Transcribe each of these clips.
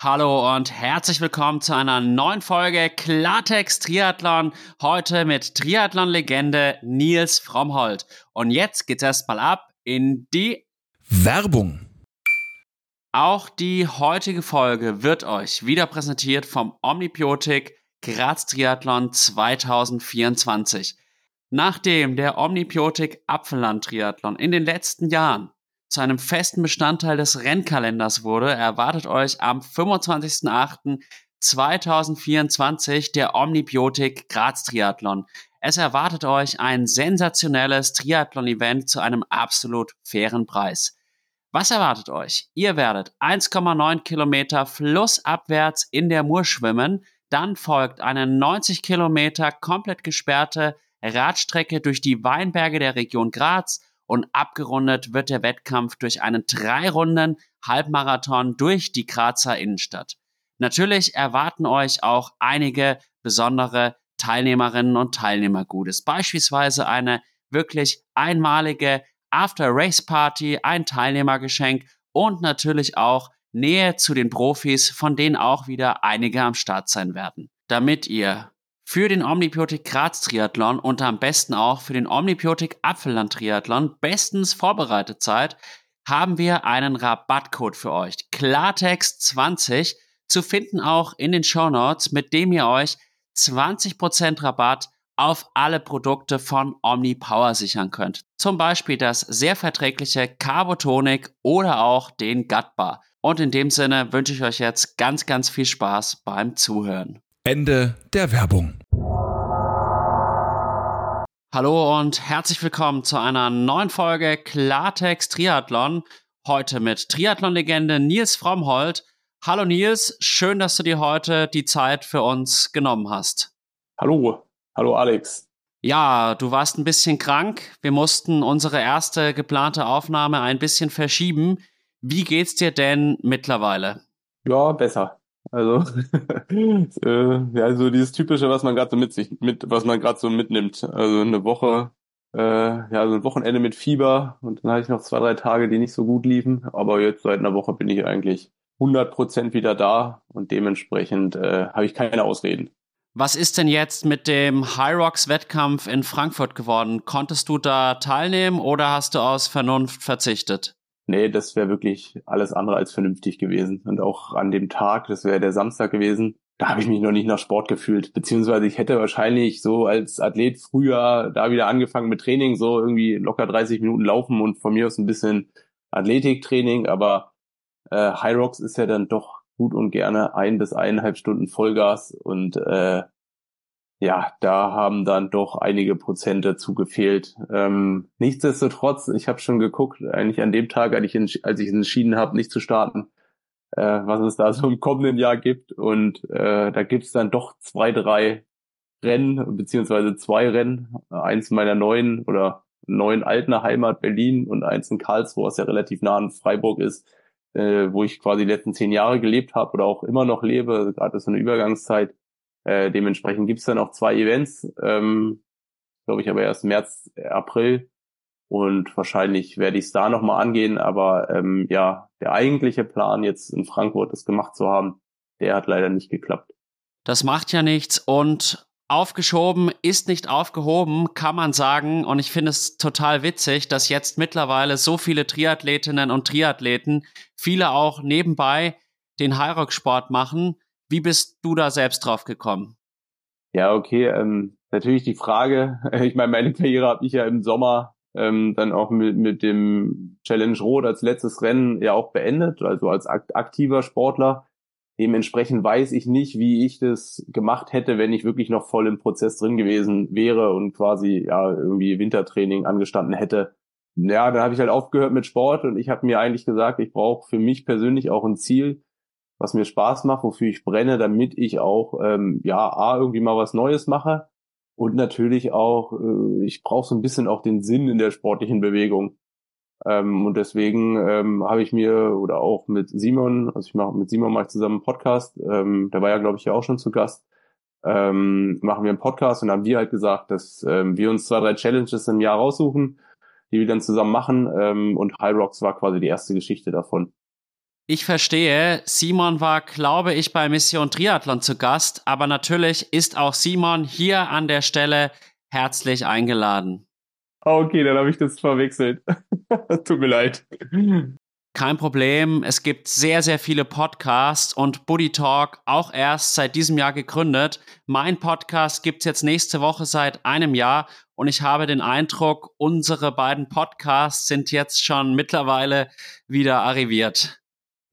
Hallo und herzlich willkommen zu einer neuen Folge Klartext Triathlon. Heute mit Triathlon-Legende Nils Frommholt. Und jetzt geht's erstmal ab in die Werbung. Auch die heutige Folge wird euch wieder präsentiert vom Omnibiotik Graz Triathlon 2024. Nachdem der Omnibiotik Apfelland Triathlon in den letzten Jahren zu einem festen Bestandteil des Rennkalenders wurde, erwartet euch am 25.08.2024 der Omnibiotik Graz Triathlon. Es erwartet euch ein sensationelles Triathlon-Event zu einem absolut fairen Preis. Was erwartet euch? Ihr werdet 1,9 Kilometer flussabwärts in der Mur schwimmen, dann folgt eine 90 Kilometer komplett gesperrte Radstrecke durch die Weinberge der Region Graz, und abgerundet wird der Wettkampf durch einen drei Runden Halbmarathon durch die Grazer Innenstadt. Natürlich erwarten euch auch einige besondere Teilnehmerinnen und Teilnehmer Gutes. Beispielsweise eine wirklich einmalige After-Race-Party, ein Teilnehmergeschenk und natürlich auch Nähe zu den Profis, von denen auch wieder einige am Start sein werden. Damit ihr für den Omnibiotik Graz Triathlon und am besten auch für den Omnibiotik Apfelland Triathlon bestens vorbereitet seid, haben wir einen Rabattcode für euch. Klartext 20 zu finden auch in den Show Notes, mit dem ihr euch 20% Rabatt auf alle Produkte von OmniPower sichern könnt. Zum Beispiel das sehr verträgliche Carbotonic oder auch den Gut Bar. Und in dem Sinne wünsche ich euch jetzt ganz, ganz viel Spaß beim Zuhören. Ende der Werbung. Hallo und herzlich willkommen zu einer neuen Folge Klartext Triathlon. Heute mit Triathlon-Legende Nils Frommholt. Hallo Nils, schön, dass du dir heute die Zeit für uns genommen hast. Hallo, hallo Alex. Ja, du warst ein bisschen krank. Wir mussten unsere erste geplante Aufnahme ein bisschen verschieben. Wie geht's dir denn mittlerweile? Ja, besser. Also äh, ja, so dieses typische, was man gerade so mit sich mit, was man gerade so mitnimmt. Also eine Woche, äh, ja, so ein Wochenende mit Fieber und dann hatte ich noch zwei, drei Tage, die nicht so gut liefen. Aber jetzt seit einer Woche bin ich eigentlich 100 Prozent wieder da und dementsprechend äh, habe ich keine Ausreden. Was ist denn jetzt mit dem High Rocks Wettkampf in Frankfurt geworden? Konntest du da teilnehmen oder hast du aus Vernunft verzichtet? Nee, das wäre wirklich alles andere als vernünftig gewesen. Und auch an dem Tag, das wäre der Samstag gewesen, da habe ich mich noch nicht nach Sport gefühlt. Beziehungsweise ich hätte wahrscheinlich so als Athlet früher da wieder angefangen mit Training, so irgendwie locker 30 Minuten laufen und von mir aus ein bisschen Athletiktraining. Aber äh, High Rocks ist ja dann doch gut und gerne ein bis eineinhalb Stunden Vollgas und äh, ja, da haben dann doch einige Prozent dazu gefehlt. Ähm, nichtsdestotrotz, ich habe schon geguckt, eigentlich an dem Tag, als ich, als ich entschieden habe, nicht zu starten, äh, was es da so im kommenden Jahr gibt. Und äh, da gibt's dann doch zwei, drei Rennen, beziehungsweise zwei Rennen. Eins meiner neuen oder neuen alten Heimat Berlin und eins in Karlsruhe, was ja relativ nah an Freiburg ist, äh, wo ich quasi die letzten zehn Jahre gelebt habe oder auch immer noch lebe, gerade so eine Übergangszeit. Äh, dementsprechend gibt's dann auch zwei Events, ähm, glaube ich aber erst März, April. Und wahrscheinlich werde ich es da nochmal angehen. Aber ähm, ja, der eigentliche Plan, jetzt in Frankfurt das gemacht zu haben, der hat leider nicht geklappt. Das macht ja nichts und aufgeschoben ist nicht aufgehoben, kann man sagen. Und ich finde es total witzig, dass jetzt mittlerweile so viele Triathletinnen und Triathleten, viele auch nebenbei den Hyrox-Sport machen wie bist du da selbst drauf gekommen? Ja, okay. Ähm, natürlich die Frage. Ich meine, meine Karriere habe ich ja im Sommer ähm, dann auch mit, mit dem Challenge Rot als letztes Rennen ja auch beendet, also als aktiver Sportler. Dementsprechend weiß ich nicht, wie ich das gemacht hätte, wenn ich wirklich noch voll im Prozess drin gewesen wäre und quasi ja irgendwie Wintertraining angestanden hätte. Ja, da habe ich halt aufgehört mit Sport und ich habe mir eigentlich gesagt, ich brauche für mich persönlich auch ein Ziel, was mir Spaß macht, wofür ich brenne, damit ich auch ähm, ja a irgendwie mal was Neues mache und natürlich auch äh, ich brauche so ein bisschen auch den Sinn in der sportlichen Bewegung ähm, und deswegen ähm, habe ich mir oder auch mit Simon, also ich mache mit Simon mache ich zusammen einen Podcast, ähm, der war ja glaube ich ja auch schon zu Gast, ähm, machen wir einen Podcast und haben wir halt gesagt, dass ähm, wir uns zwei drei Challenges im Jahr raussuchen, die wir dann zusammen machen ähm, und High Rocks war quasi die erste Geschichte davon. Ich verstehe, Simon war, glaube ich, bei Mission Triathlon zu Gast, aber natürlich ist auch Simon hier an der Stelle herzlich eingeladen. Okay, dann habe ich das verwechselt. Tut mir leid. Kein Problem. Es gibt sehr, sehr viele Podcasts und Buddy Talk auch erst seit diesem Jahr gegründet. Mein Podcast gibt es jetzt nächste Woche seit einem Jahr und ich habe den Eindruck, unsere beiden Podcasts sind jetzt schon mittlerweile wieder arriviert.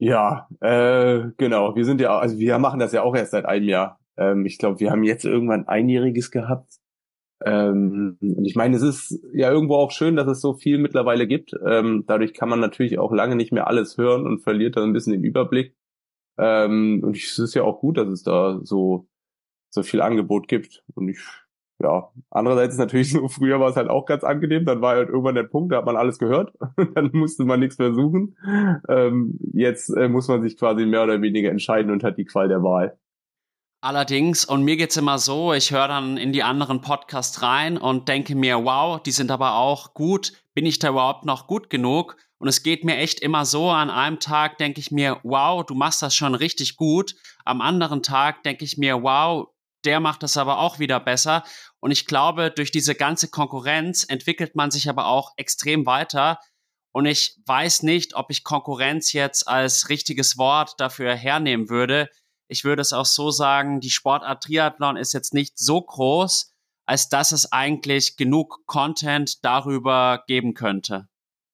Ja, äh, genau. Wir sind ja, also wir machen das ja auch erst seit einem Jahr. Ähm, ich glaube, wir haben jetzt irgendwann einjähriges gehabt. Ähm, und ich meine, es ist ja irgendwo auch schön, dass es so viel mittlerweile gibt. Ähm, dadurch kann man natürlich auch lange nicht mehr alles hören und verliert dann ein bisschen den Überblick. Ähm, und es ist ja auch gut, dass es da so so viel Angebot gibt. Und ich ja, andererseits ist natürlich so, früher war es halt auch ganz angenehm, dann war halt irgendwann der Punkt, da hat man alles gehört, dann musste man nichts mehr suchen. Ähm, jetzt äh, muss man sich quasi mehr oder weniger entscheiden und hat die Qual der Wahl. Allerdings, und mir geht's immer so, ich höre dann in die anderen Podcasts rein und denke mir, wow, die sind aber auch gut, bin ich da überhaupt noch gut genug? Und es geht mir echt immer so, an einem Tag denke ich mir, wow, du machst das schon richtig gut. Am anderen Tag denke ich mir, wow, der macht das aber auch wieder besser. Und ich glaube, durch diese ganze Konkurrenz entwickelt man sich aber auch extrem weiter. Und ich weiß nicht, ob ich Konkurrenz jetzt als richtiges Wort dafür hernehmen würde. Ich würde es auch so sagen, die Sportart Triathlon ist jetzt nicht so groß, als dass es eigentlich genug Content darüber geben könnte.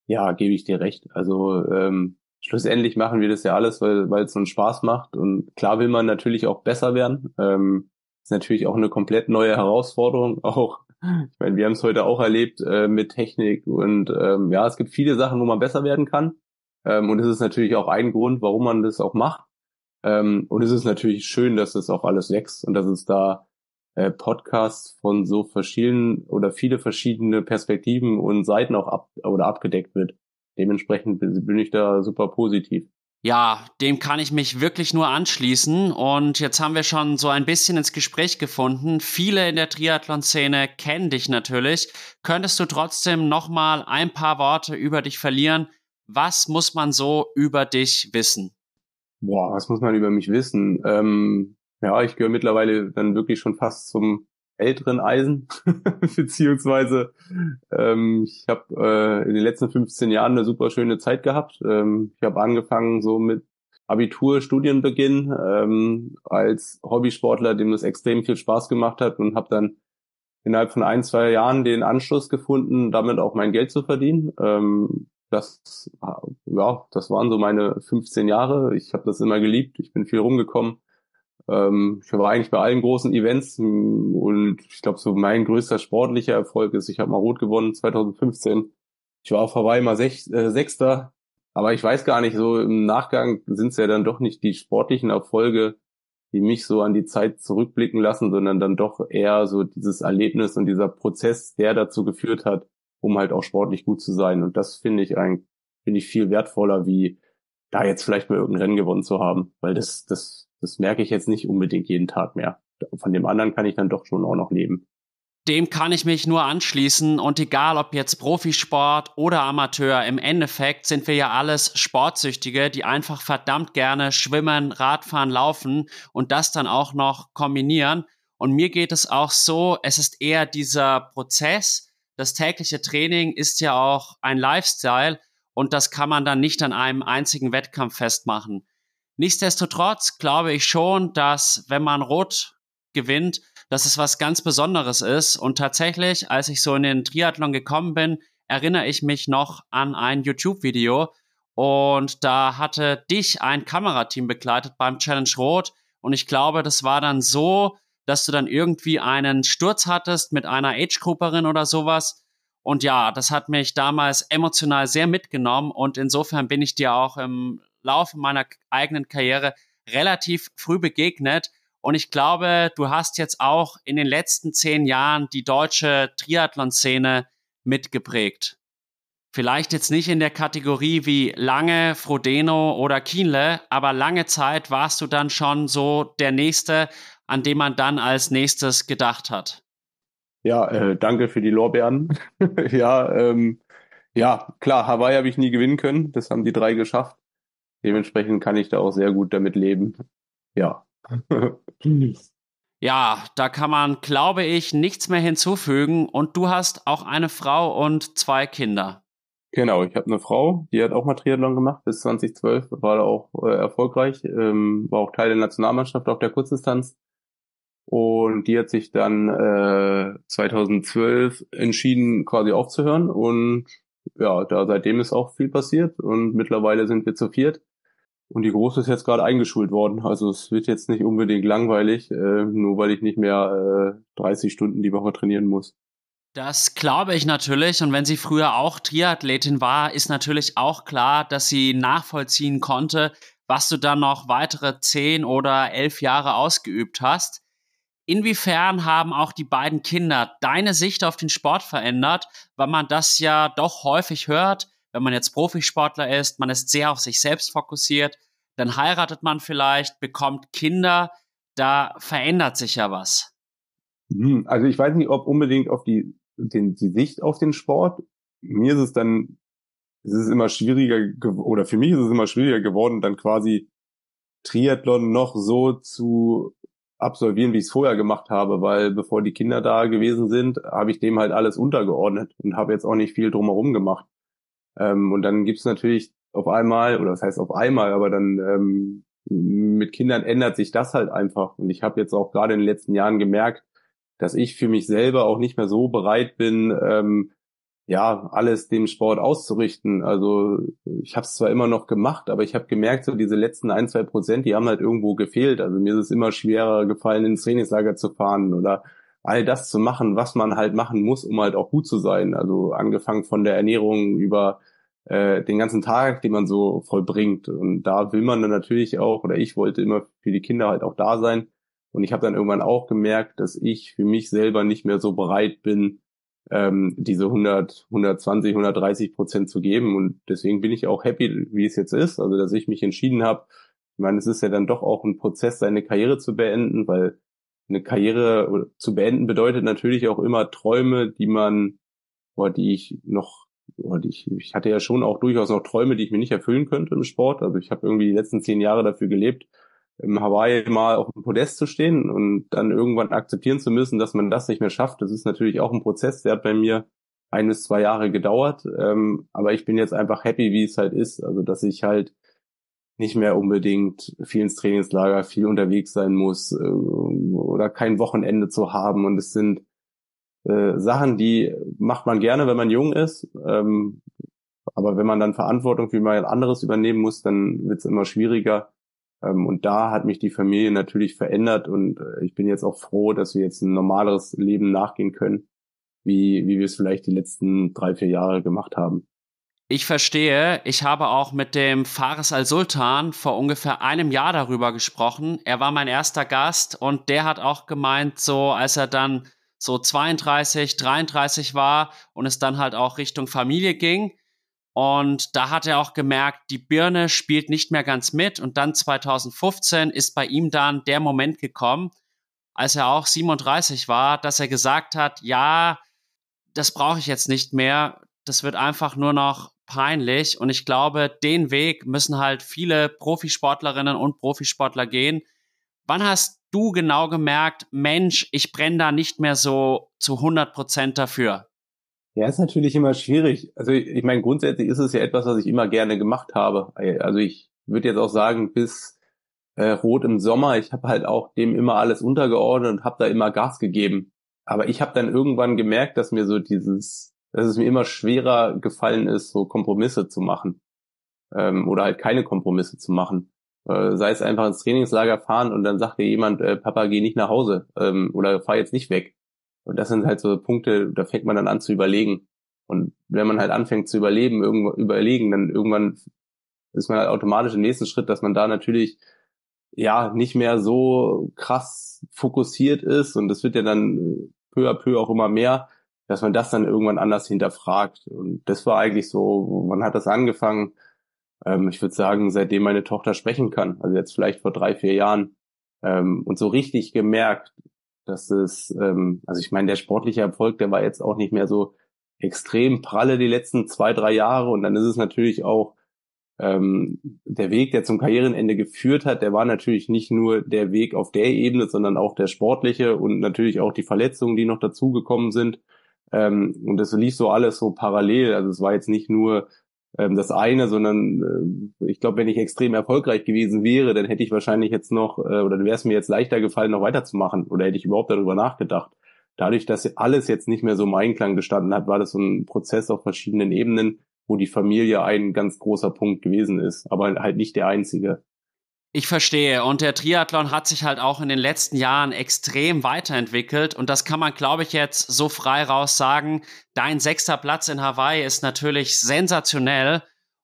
Ja, gebe ich dir recht. Also ähm, schlussendlich machen wir das ja alles, weil es uns Spaß macht. Und klar will man natürlich auch besser werden. Ähm, ist natürlich auch eine komplett neue Herausforderung. Auch, ich meine, wir haben es heute auch erlebt äh, mit Technik und ähm, ja, es gibt viele Sachen, wo man besser werden kann. Ähm, und es ist natürlich auch ein Grund, warum man das auch macht. Ähm, und es ist natürlich schön, dass das auch alles wächst und dass es da äh, Podcasts von so verschiedenen oder viele verschiedene Perspektiven und Seiten auch ab oder abgedeckt wird. Dementsprechend bin ich da super positiv. Ja, dem kann ich mich wirklich nur anschließen. Und jetzt haben wir schon so ein bisschen ins Gespräch gefunden. Viele in der Triathlon-Szene kennen dich natürlich. Könntest du trotzdem nochmal ein paar Worte über dich verlieren? Was muss man so über dich wissen? Boah, was muss man über mich wissen? Ähm, ja, ich gehöre mittlerweile dann wirklich schon fast zum älteren Eisen, beziehungsweise ähm, ich habe äh, in den letzten 15 Jahren eine super schöne Zeit gehabt. Ähm, ich habe angefangen so mit Abitur, Studienbeginn ähm, als Hobbysportler, dem das extrem viel Spaß gemacht hat und habe dann innerhalb von ein, zwei Jahren den Anschluss gefunden, damit auch mein Geld zu verdienen. Ähm, das, ja, das waren so meine 15 Jahre. Ich habe das immer geliebt. Ich bin viel rumgekommen ähm, ich war eigentlich bei allen großen Events und ich glaube, so mein größter sportlicher Erfolg ist, ich habe mal Rot gewonnen 2015. Ich war auf Hawaii mal Sech, äh, Sechster, aber ich weiß gar nicht, so im Nachgang sind es ja dann doch nicht die sportlichen Erfolge, die mich so an die Zeit zurückblicken lassen, sondern dann doch eher so dieses Erlebnis und dieser Prozess, der dazu geführt hat, um halt auch sportlich gut zu sein. Und das finde ich eigentlich, finde ich viel wertvoller, wie da jetzt vielleicht mal irgendein Rennen gewonnen zu haben, weil das, das das merke ich jetzt nicht unbedingt jeden Tag mehr. Von dem anderen kann ich dann doch schon auch noch leben. Dem kann ich mich nur anschließen und egal ob jetzt Profisport oder Amateur, im Endeffekt sind wir ja alles Sportsüchtige, die einfach verdammt gerne schwimmen, Radfahren, laufen und das dann auch noch kombinieren. Und mir geht es auch so, es ist eher dieser Prozess, das tägliche Training ist ja auch ein Lifestyle und das kann man dann nicht an einem einzigen Wettkampf festmachen. Nichtsdestotrotz glaube ich schon, dass wenn man Rot gewinnt, dass es was ganz Besonderes ist. Und tatsächlich, als ich so in den Triathlon gekommen bin, erinnere ich mich noch an ein YouTube-Video. Und da hatte dich ein Kamerateam begleitet beim Challenge Rot. Und ich glaube, das war dann so, dass du dann irgendwie einen Sturz hattest mit einer Age-Grouperin oder sowas. Und ja, das hat mich damals emotional sehr mitgenommen. Und insofern bin ich dir auch im Laufe meiner eigenen Karriere relativ früh begegnet. Und ich glaube, du hast jetzt auch in den letzten zehn Jahren die deutsche Triathlon-Szene mitgeprägt. Vielleicht jetzt nicht in der Kategorie wie Lange, Frodeno oder Kienle, aber lange Zeit warst du dann schon so der Nächste, an dem man dann als nächstes gedacht hat. Ja, äh, danke für die Lorbeeren. ja, ähm, ja, klar, Hawaii habe ich nie gewinnen können. Das haben die drei geschafft. Dementsprechend kann ich da auch sehr gut damit leben. Ja. Ja, da kann man, glaube ich, nichts mehr hinzufügen. Und du hast auch eine Frau und zwei Kinder. Genau, ich habe eine Frau, die hat auch mal Triathlon gemacht bis 2012, war da auch äh, erfolgreich, ähm, war auch Teil der Nationalmannschaft auf der Kurzdistanz. Und die hat sich dann äh, 2012 entschieden, quasi aufzuhören. Und ja, da seitdem ist auch viel passiert und mittlerweile sind wir zu viert. Und die Große ist jetzt gerade eingeschult worden. Also es wird jetzt nicht unbedingt langweilig, äh, nur weil ich nicht mehr äh, 30 Stunden die Woche trainieren muss. Das glaube ich natürlich. Und wenn sie früher auch Triathletin war, ist natürlich auch klar, dass sie nachvollziehen konnte, was du dann noch weitere zehn oder elf Jahre ausgeübt hast. Inwiefern haben auch die beiden Kinder deine Sicht auf den Sport verändert, weil man das ja doch häufig hört, wenn man jetzt Profisportler ist, man ist sehr auf sich selbst fokussiert, dann heiratet man vielleicht, bekommt Kinder, da verändert sich ja was. Hm, also ich weiß nicht, ob unbedingt auf die, den, die Sicht auf den Sport. Mir ist es dann, es ist immer schwieriger, oder für mich ist es immer schwieriger geworden, dann quasi Triathlon noch so zu absolvieren, wie ich es vorher gemacht habe, weil bevor die Kinder da gewesen sind, habe ich dem halt alles untergeordnet und habe jetzt auch nicht viel drumherum gemacht. Ähm, und dann gibt's natürlich auf einmal, oder das heißt auf einmal, aber dann ähm, mit Kindern ändert sich das halt einfach. Und ich habe jetzt auch gerade in den letzten Jahren gemerkt, dass ich für mich selber auch nicht mehr so bereit bin, ähm, ja, alles dem Sport auszurichten. Also ich habe es zwar immer noch gemacht, aber ich habe gemerkt, so diese letzten ein, zwei Prozent, die haben halt irgendwo gefehlt. Also mir ist es immer schwerer gefallen, ins Trainingslager zu fahren oder all das zu machen, was man halt machen muss, um halt auch gut zu sein. Also angefangen von der Ernährung über äh, den ganzen Tag, den man so vollbringt. Und da will man dann natürlich auch, oder ich wollte immer für die Kinder halt auch da sein. Und ich habe dann irgendwann auch gemerkt, dass ich für mich selber nicht mehr so bereit bin, ähm, diese 100, 120, 130 Prozent zu geben. Und deswegen bin ich auch happy, wie es jetzt ist. Also, dass ich mich entschieden habe. Ich meine, es ist ja dann doch auch ein Prozess, seine Karriere zu beenden, weil eine Karriere zu beenden bedeutet natürlich auch immer Träume, die man, oder die ich noch, oder die ich, ich hatte ja schon auch durchaus noch Träume, die ich mir nicht erfüllen könnte im Sport. Also ich habe irgendwie die letzten zehn Jahre dafür gelebt, im Hawaii mal auf dem Podest zu stehen und dann irgendwann akzeptieren zu müssen, dass man das nicht mehr schafft. Das ist natürlich auch ein Prozess, der hat bei mir ein bis zwei Jahre gedauert. Ähm, aber ich bin jetzt einfach happy, wie es halt ist. Also dass ich halt nicht mehr unbedingt viel ins Trainingslager, viel unterwegs sein muss äh, oder kein Wochenende zu haben. Und es sind äh, Sachen, die macht man gerne, wenn man jung ist. Ähm, aber wenn man dann Verantwortung für mal anderes übernehmen muss, dann wird es immer schwieriger. Ähm, und da hat mich die Familie natürlich verändert und äh, ich bin jetzt auch froh, dass wir jetzt ein normaleres Leben nachgehen können, wie, wie wir es vielleicht die letzten drei, vier Jahre gemacht haben. Ich verstehe. Ich habe auch mit dem Fares al-Sultan vor ungefähr einem Jahr darüber gesprochen. Er war mein erster Gast und der hat auch gemeint, so als er dann so 32, 33 war und es dann halt auch Richtung Familie ging. Und da hat er auch gemerkt, die Birne spielt nicht mehr ganz mit. Und dann 2015 ist bei ihm dann der Moment gekommen, als er auch 37 war, dass er gesagt hat, ja, das brauche ich jetzt nicht mehr. Das wird einfach nur noch peinlich. Und ich glaube, den Weg müssen halt viele Profisportlerinnen und Profisportler gehen. Wann hast du genau gemerkt, Mensch, ich brenne da nicht mehr so zu 100 Prozent dafür? Ja, ist natürlich immer schwierig. Also ich meine, grundsätzlich ist es ja etwas, was ich immer gerne gemacht habe. Also ich würde jetzt auch sagen, bis äh, Rot im Sommer, ich habe halt auch dem immer alles untergeordnet und habe da immer Gas gegeben. Aber ich habe dann irgendwann gemerkt, dass mir so dieses dass es mir immer schwerer gefallen ist, so Kompromisse zu machen ähm, oder halt keine Kompromisse zu machen. Äh, sei es einfach ins Trainingslager fahren und dann sagt dir jemand, äh, Papa, geh nicht nach Hause ähm, oder fahr jetzt nicht weg. Und das sind halt so Punkte, da fängt man dann an zu überlegen. Und wenn man halt anfängt zu überleben, irgendwo überlegen, dann irgendwann ist man halt automatisch im nächsten Schritt, dass man da natürlich ja nicht mehr so krass fokussiert ist und das wird ja dann peu à peu auch immer mehr, dass man das dann irgendwann anders hinterfragt. Und das war eigentlich so, wann hat das angefangen? Ähm, ich würde sagen, seitdem meine Tochter sprechen kann, also jetzt vielleicht vor drei, vier Jahren. Ähm, und so richtig gemerkt, dass es, ähm, also ich meine, der sportliche Erfolg, der war jetzt auch nicht mehr so extrem pralle die letzten zwei, drei Jahre. Und dann ist es natürlich auch ähm, der Weg, der zum Karrierenende geführt hat, der war natürlich nicht nur der Weg auf der Ebene, sondern auch der sportliche und natürlich auch die Verletzungen, die noch dazugekommen sind. Ähm, und das lief so alles so parallel. Also es war jetzt nicht nur ähm, das eine, sondern äh, ich glaube, wenn ich extrem erfolgreich gewesen wäre, dann hätte ich wahrscheinlich jetzt noch, äh, oder dann wäre es mir jetzt leichter gefallen, noch weiterzumachen oder hätte ich überhaupt darüber nachgedacht. Dadurch, dass alles jetzt nicht mehr so im Einklang gestanden hat, war das so ein Prozess auf verschiedenen Ebenen, wo die Familie ein ganz großer Punkt gewesen ist, aber halt nicht der einzige. Ich verstehe. Und der Triathlon hat sich halt auch in den letzten Jahren extrem weiterentwickelt. Und das kann man, glaube ich, jetzt so frei raus sagen. Dein sechster Platz in Hawaii ist natürlich sensationell.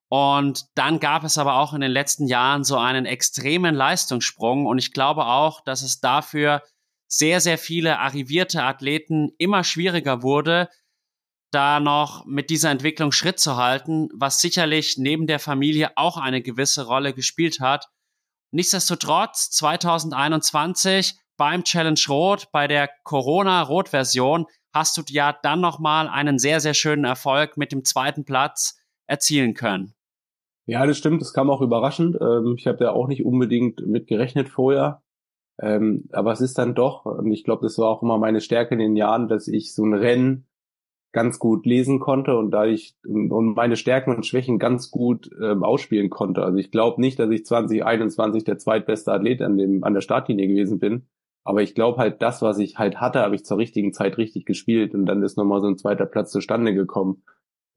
Und dann gab es aber auch in den letzten Jahren so einen extremen Leistungssprung. Und ich glaube auch, dass es dafür sehr, sehr viele arrivierte Athleten immer schwieriger wurde, da noch mit dieser Entwicklung Schritt zu halten, was sicherlich neben der Familie auch eine gewisse Rolle gespielt hat. Nichtsdestotrotz 2021 beim Challenge Rot, bei der Corona Rot Version, hast du ja dann nochmal einen sehr, sehr schönen Erfolg mit dem zweiten Platz erzielen können. Ja, das stimmt. Das kam auch überraschend. Ähm, ich habe ja auch nicht unbedingt mit gerechnet vorher. Ähm, aber es ist dann doch, und ich glaube, das war auch immer meine Stärke in den Jahren, dass ich so ein Rennen ganz gut lesen konnte und da ich und meine Stärken und Schwächen ganz gut ähm, ausspielen konnte. Also ich glaube nicht, dass ich 2021 der zweitbeste Athlet an dem an der Startlinie gewesen bin, aber ich glaube halt das, was ich halt hatte, habe ich zur richtigen Zeit richtig gespielt und dann ist nochmal so ein zweiter Platz zustande gekommen.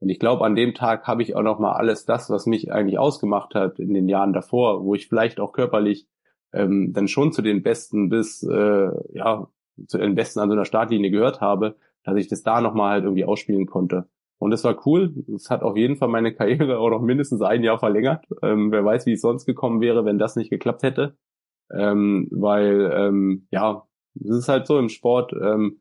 Und ich glaube, an dem Tag habe ich auch nochmal alles das, was mich eigentlich ausgemacht hat in den Jahren davor, wo ich vielleicht auch körperlich ähm, dann schon zu den Besten bis äh, ja zu den Besten an so einer Startlinie gehört habe, dass ich das da nochmal halt irgendwie ausspielen konnte. Und das war cool. Es hat auf jeden Fall meine Karriere auch noch mindestens ein Jahr verlängert. Ähm, wer weiß, wie es sonst gekommen wäre, wenn das nicht geklappt hätte. Ähm, weil, ähm, ja, es ist halt so im Sport, ähm,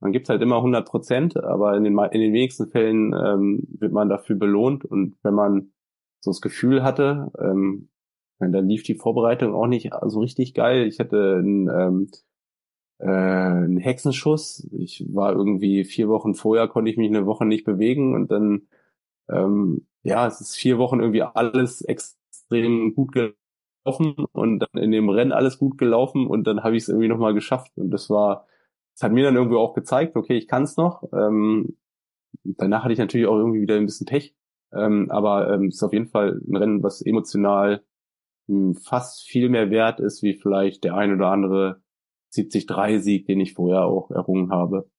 man gibt halt immer 100 Prozent, aber in den, in den wenigsten Fällen ähm, wird man dafür belohnt. Und wenn man so das Gefühl hatte, ähm, dann lief die Vorbereitung auch nicht so richtig geil. Ich hatte ein, ähm, äh, ein Hexenschuss. Ich war irgendwie vier Wochen vorher, konnte ich mich eine Woche nicht bewegen und dann, ähm, ja, es ist vier Wochen irgendwie alles extrem gut gelaufen und dann in dem Rennen alles gut gelaufen und dann habe ich es irgendwie nochmal geschafft und das war, das hat mir dann irgendwie auch gezeigt, okay, ich kann es noch. Ähm, danach hatte ich natürlich auch irgendwie wieder ein bisschen Pech, ähm, aber ähm, es ist auf jeden Fall ein Rennen, was emotional mh, hm, fast viel mehr wert ist, wie vielleicht der ein oder andere 70-3-Sieg, den ich vorher auch errungen habe.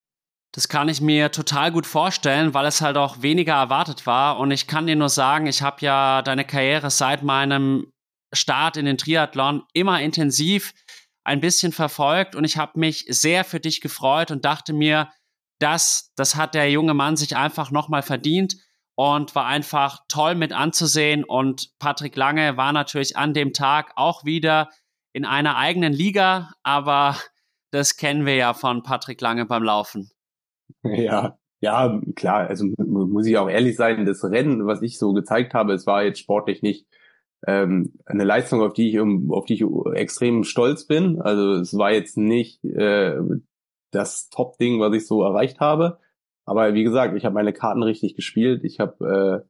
Das kann ich mir total gut vorstellen, weil es halt auch weniger erwartet war. Und ich kann dir nur sagen, ich habe ja deine Karriere seit meinem Start in den Triathlon immer intensiv ein bisschen verfolgt und ich habe mich sehr für dich gefreut und dachte mir, das, das hat der junge Mann sich einfach nochmal verdient und war einfach toll mit anzusehen. Und Patrick Lange war natürlich an dem Tag auch wieder in einer eigenen Liga, aber das kennen wir ja von Patrick Lange beim Laufen. Ja, ja, klar, also muss ich auch ehrlich sein, das Rennen, was ich so gezeigt habe, es war jetzt sportlich nicht ähm, eine Leistung, auf die ich auf die ich extrem stolz bin. Also es war jetzt nicht äh, das Top-Ding, was ich so erreicht habe. Aber wie gesagt, ich habe meine Karten richtig gespielt. Ich habe äh,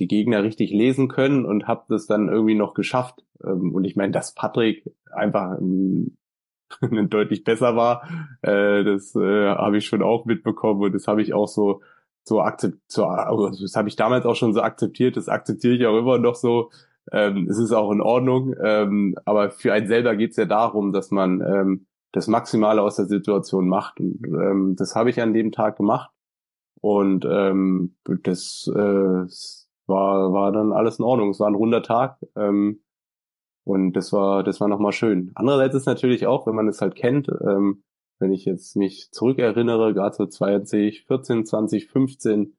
die Gegner richtig lesen können und habe das dann irgendwie noch geschafft. Ähm, und ich meine, dass Patrick einfach ähm, deutlich besser war, äh, das äh, habe ich schon auch mitbekommen und das habe ich auch so so akzeptiert, so, also das habe ich damals auch schon so akzeptiert, das akzeptiere ich auch immer noch so. Ähm, es ist auch in Ordnung, ähm, aber für einen selber geht es ja darum, dass man ähm, das Maximale aus der Situation macht. Und ähm, das habe ich an dem Tag gemacht. Und ähm, das äh, war, war dann alles in Ordnung. Es war ein runder Tag. Ähm, und das war, das war nochmal schön. Andererseits ist natürlich auch, wenn man es halt kennt, ähm, wenn ich jetzt mich zurückerinnere, gerade so 2014, 2015,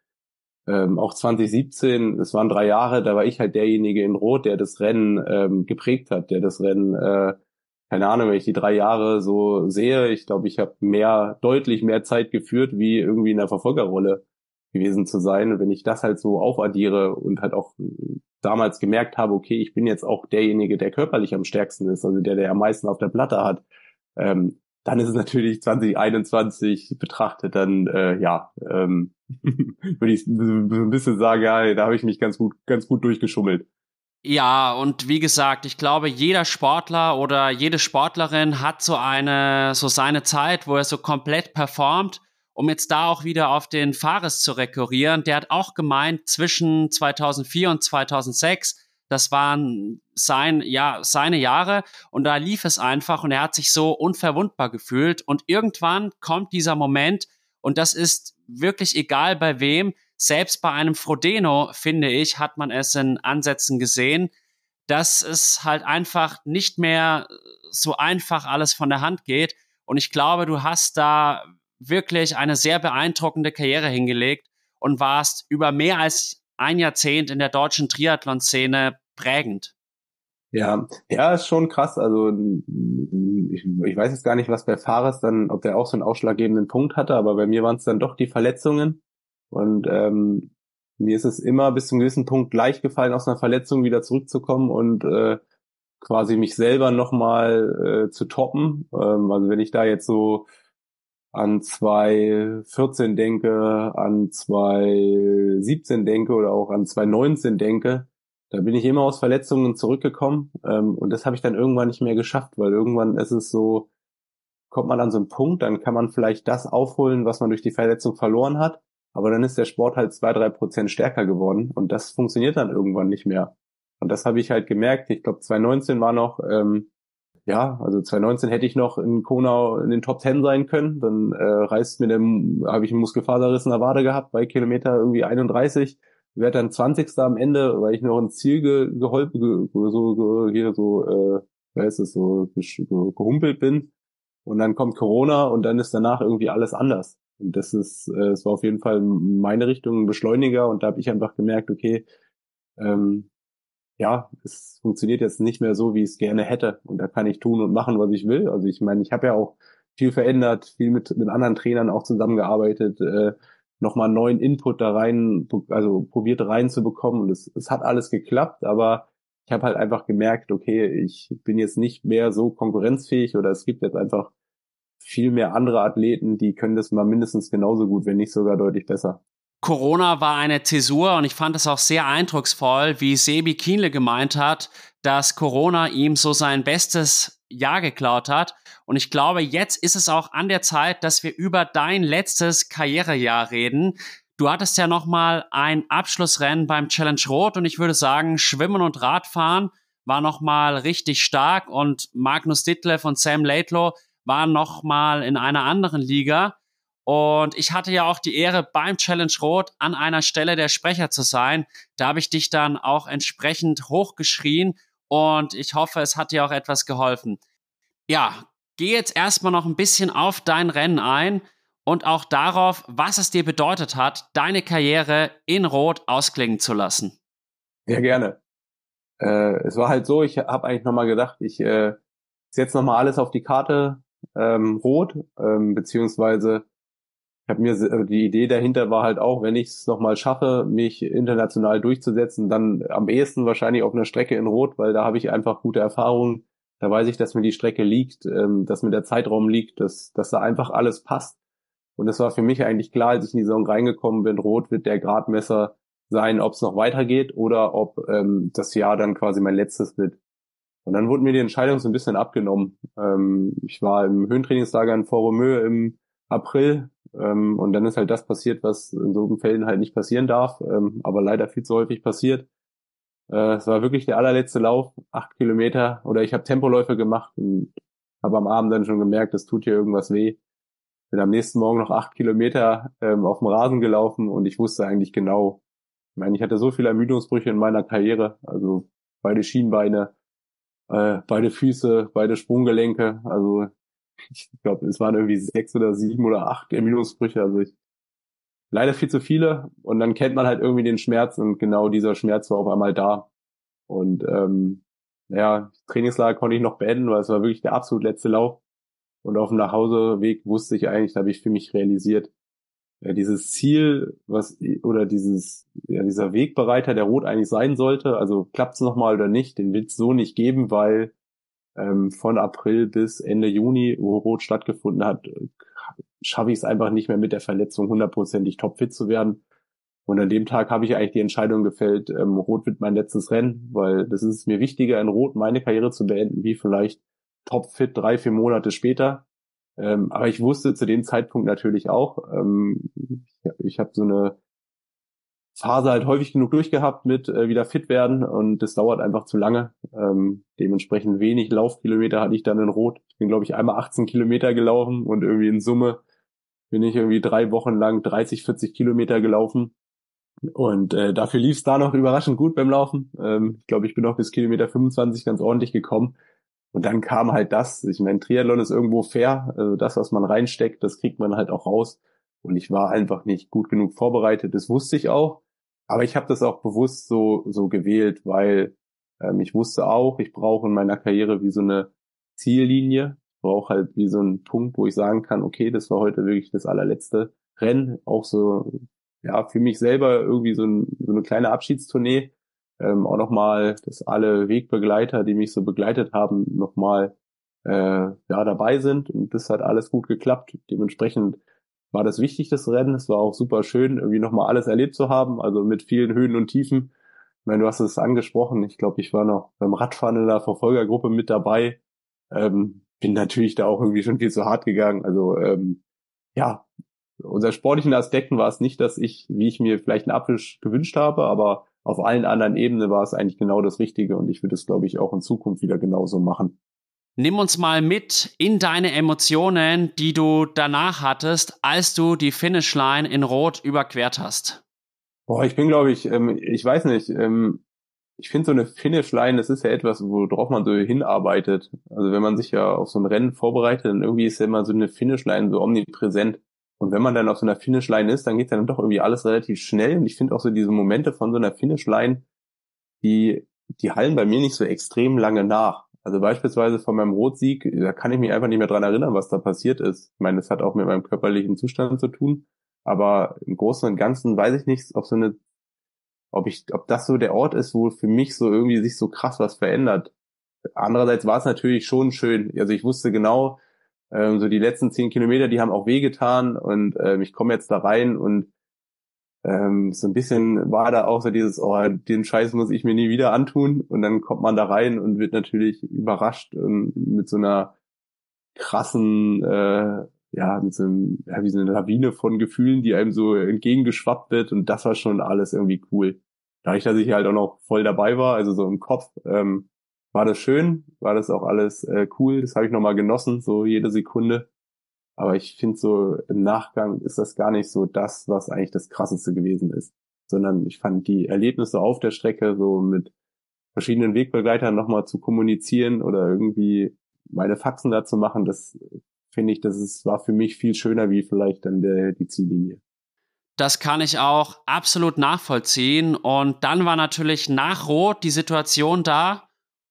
ähm, auch 2017, es waren drei Jahre, da war ich halt derjenige in Rot, der das Rennen ähm, geprägt hat, der das Rennen, äh, keine Ahnung, wenn ich die drei Jahre so sehe, ich glaube, ich habe mehr, deutlich mehr Zeit geführt, wie irgendwie in der Verfolgerrolle gewesen zu sein. Und wenn ich das halt so aufaddiere und halt auch damals gemerkt habe, okay, ich bin jetzt auch derjenige, der körperlich am stärksten ist, also der, der am meisten auf der Platte hat, ähm, dann ist es natürlich 2021 betrachtet, dann äh, ja, ähm, würde ich so ein bisschen sagen, ja, da habe ich mich ganz gut, ganz gut durchgeschummelt. Ja, und wie gesagt, ich glaube, jeder Sportler oder jede Sportlerin hat so eine, so seine Zeit, wo er so komplett performt. Um jetzt da auch wieder auf den Fares zu rekurrieren, der hat auch gemeint, zwischen 2004 und 2006, das waren sein, ja, seine Jahre und da lief es einfach und er hat sich so unverwundbar gefühlt und irgendwann kommt dieser Moment und das ist wirklich egal bei wem, selbst bei einem Frodeno, finde ich, hat man es in Ansätzen gesehen, dass es halt einfach nicht mehr so einfach alles von der Hand geht. Und ich glaube, du hast da wirklich eine sehr beeindruckende Karriere hingelegt und warst über mehr als ein Jahrzehnt in der deutschen Triathlon-Szene prägend. Ja, ja, ist schon krass. Also ich, ich weiß jetzt gar nicht, was bei Fares dann, ob der auch so einen ausschlaggebenden Punkt hatte, aber bei mir waren es dann doch die Verletzungen. Und ähm, mir ist es immer bis zum gewissen Punkt leicht gefallen, aus einer Verletzung wieder zurückzukommen und äh, quasi mich selber nochmal äh, zu toppen. Ähm, also wenn ich da jetzt so an 2014 denke, an 2017 denke oder auch an 2019 denke, da bin ich immer aus Verletzungen zurückgekommen ähm, und das habe ich dann irgendwann nicht mehr geschafft, weil irgendwann ist es so, kommt man an so einen Punkt, dann kann man vielleicht das aufholen, was man durch die Verletzung verloren hat, aber dann ist der Sport halt zwei, drei Prozent stärker geworden und das funktioniert dann irgendwann nicht mehr. Und das habe ich halt gemerkt. Ich glaube, 2019 war noch, ähm, ja, also 2019 hätte ich noch in Konau in den Top 10 sein können. Dann äh, reißt mir der, habe ich einen Muskelfaserriss in der Wade gehabt, bei Kilometer irgendwie 31. Werde dann 20. am Ende, weil ich noch ein Ziel ge, geholfen, ge, so, hier so, äh, wer ist es, so gehumpelt bin. Und dann kommt Corona und dann ist danach irgendwie alles anders. Und das ist, äh, es war auf jeden Fall meine Richtung ein Beschleuniger und da habe ich einfach gemerkt, okay, ähm, ja, es funktioniert jetzt nicht mehr so, wie ich es gerne hätte. Und da kann ich tun und machen, was ich will. Also ich meine, ich habe ja auch viel verändert, viel mit, mit anderen Trainern auch zusammengearbeitet, äh, nochmal neuen Input da rein, also probiert reinzubekommen. Und es, es hat alles geklappt, aber ich habe halt einfach gemerkt, okay, ich bin jetzt nicht mehr so konkurrenzfähig oder es gibt jetzt einfach viel mehr andere Athleten, die können das mal mindestens genauso gut, wenn nicht sogar deutlich besser. Corona war eine Zäsur und ich fand es auch sehr eindrucksvoll, wie Sebi Kienle gemeint hat, dass Corona ihm so sein bestes Jahr geklaut hat. Und ich glaube, jetzt ist es auch an der Zeit, dass wir über dein letztes Karrierejahr reden. Du hattest ja noch mal ein Abschlussrennen beim Challenge Rot und ich würde sagen, Schwimmen und Radfahren war noch mal richtig stark und Magnus Ditlev und Sam Laidlow waren noch mal in einer anderen Liga. Und ich hatte ja auch die Ehre, beim Challenge Rot an einer Stelle der Sprecher zu sein. Da habe ich dich dann auch entsprechend hochgeschrien und ich hoffe, es hat dir auch etwas geholfen. Ja, geh jetzt erstmal noch ein bisschen auf dein Rennen ein und auch darauf, was es dir bedeutet hat, deine Karriere in Rot ausklingen zu lassen. Ja, gerne. Äh, es war halt so, ich habe eigentlich nochmal gedacht, ich äh, setze nochmal alles auf die Karte ähm, Rot, ähm, beziehungsweise habe mir äh, die Idee dahinter war halt auch, wenn ich es nochmal schaffe, mich international durchzusetzen, dann am ehesten wahrscheinlich auf einer Strecke in Rot, weil da habe ich einfach gute Erfahrungen. Da weiß ich, dass mir die Strecke liegt, ähm, dass mir der Zeitraum liegt, dass, dass da einfach alles passt. Und es war für mich eigentlich klar, als ich in die Saison reingekommen bin, Rot wird der Gradmesser sein, ob es noch weitergeht oder ob ähm, das Jahr dann quasi mein letztes wird. Und dann wurde mir die Entscheidung so ein bisschen abgenommen. Ähm, ich war im Höhentrainingslager in Foromö im April ähm, und dann ist halt das passiert, was in so Fällen halt nicht passieren darf, ähm, aber leider viel zu häufig passiert. Äh, es war wirklich der allerletzte Lauf, acht Kilometer, oder ich habe Tempoläufe gemacht und habe am Abend dann schon gemerkt, es tut hier irgendwas weh. Bin am nächsten Morgen noch acht Kilometer ähm, auf dem Rasen gelaufen und ich wusste eigentlich genau, ich meine, ich hatte so viele Ermüdungsbrüche in meiner Karriere, also beide Schienbeine, äh, beide Füße, beide Sprunggelenke, also ich glaube, es waren irgendwie sechs oder sieben oder acht Ermüdungsbrüche. Also ich leider viel zu viele. Und dann kennt man halt irgendwie den Schmerz und genau dieser Schmerz war auf einmal da. Und ähm, ja, Trainingslager konnte ich noch beenden, weil es war wirklich der absolut letzte Lauf. Und auf dem Nachhauseweg wusste ich eigentlich, da habe ich für mich realisiert, ja, dieses Ziel, was oder dieses ja, dieser Wegbereiter, der Rot eigentlich sein sollte, also klappt's noch mal oder nicht, den wird's so nicht geben, weil ähm, von April bis Ende Juni, wo Rot stattgefunden hat, schaffe ich es einfach nicht mehr mit der Verletzung hundertprozentig topfit zu werden. Und an dem Tag habe ich eigentlich die Entscheidung gefällt, ähm, Rot wird mein letztes Rennen, weil das ist mir wichtiger, in Rot meine Karriere zu beenden, wie vielleicht topfit drei, vier Monate später. Ähm, aber ich wusste zu dem Zeitpunkt natürlich auch, ähm, ich, ich habe so eine Phase halt häufig genug durchgehabt mit äh, wieder fit werden und das dauert einfach zu lange. Ähm, dementsprechend wenig Laufkilometer hatte ich dann in Rot. Ich bin, glaube ich, einmal 18 Kilometer gelaufen und irgendwie in Summe bin ich irgendwie drei Wochen lang 30, 40 Kilometer gelaufen. Und äh, dafür lief es da noch überraschend gut beim Laufen. Ähm, ich glaube, ich bin auch bis Kilometer 25 ganz ordentlich gekommen. Und dann kam halt das. Ich meine, Triathlon ist irgendwo fair. Also das, was man reinsteckt, das kriegt man halt auch raus. Und ich war einfach nicht gut genug vorbereitet. Das wusste ich auch. Aber ich habe das auch bewusst so, so gewählt, weil ähm, ich wusste auch, ich brauche in meiner Karriere wie so eine Ziellinie. Brauche halt wie so einen Punkt, wo ich sagen kann, okay, das war heute wirklich das allerletzte Rennen. Auch so ja, für mich selber irgendwie so, ein, so eine kleine Abschiedstournee. Ähm, auch nochmal, dass alle Wegbegleiter, die mich so begleitet haben, nochmal äh, ja, dabei sind. Und das hat alles gut geklappt. Dementsprechend war das wichtig, das Rennen. Es war auch super schön, irgendwie nochmal alles erlebt zu haben, also mit vielen Höhen und Tiefen. Ich meine, du hast es angesprochen. Ich glaube, ich war noch beim Radfahren in der Verfolgergruppe mit dabei. Ähm, bin natürlich da auch irgendwie schon viel zu hart gegangen. Also ähm, ja, unser sportlichen Aspekten war es nicht, dass ich, wie ich mir vielleicht einen Abwisch gewünscht habe, aber auf allen anderen Ebenen war es eigentlich genau das Richtige und ich würde es, glaube ich, auch in Zukunft wieder genauso machen. Nimm uns mal mit in deine Emotionen, die du danach hattest, als du die Finishline in Rot überquert hast. Boah, ich bin, glaube ich, ähm, ich weiß nicht, ähm, ich finde so eine Finishline, das ist ja etwas, worauf man so hinarbeitet. Also wenn man sich ja auf so ein Rennen vorbereitet, dann irgendwie ist ja immer so eine Finishline so omnipräsent. Und wenn man dann auf so einer Finishline ist, dann geht dann doch irgendwie alles relativ schnell. Und ich finde auch so diese Momente von so einer Finishline, die, die hallen bei mir nicht so extrem lange nach. Also beispielsweise von meinem Rotsieg, da kann ich mich einfach nicht mehr dran erinnern, was da passiert ist. Ich meine, das hat auch mit meinem körperlichen Zustand zu tun. Aber im Großen und Ganzen weiß ich nicht, ob so eine, ob ich, ob das so der Ort ist, wo für mich so irgendwie sich so krass was verändert. Andererseits war es natürlich schon schön. Also ich wusste genau, ähm, so die letzten zehn Kilometer, die haben auch wehgetan und ähm, ich komme jetzt da rein und ähm, so ein bisschen war da auch so dieses, oh, den Scheiß muss ich mir nie wieder antun und dann kommt man da rein und wird natürlich überrascht und mit so einer krassen, äh, ja, mit so einem, ja, wie so eine Lawine von Gefühlen, die einem so entgegengeschwappt wird und das war schon alles irgendwie cool. Dadurch, dass ich halt auch noch voll dabei war, also so im Kopf, ähm, war das schön, war das auch alles äh, cool, das habe ich nochmal genossen, so jede Sekunde. Aber ich finde so im Nachgang ist das gar nicht so das, was eigentlich das Krasseste gewesen ist, sondern ich fand die Erlebnisse auf der Strecke so mit verschiedenen Wegbegleitern nochmal zu kommunizieren oder irgendwie meine Faxen dazu machen, das finde ich, das ist, war für mich viel schöner wie vielleicht dann der, die Ziellinie. Das kann ich auch absolut nachvollziehen. Und dann war natürlich nach Rot die Situation da,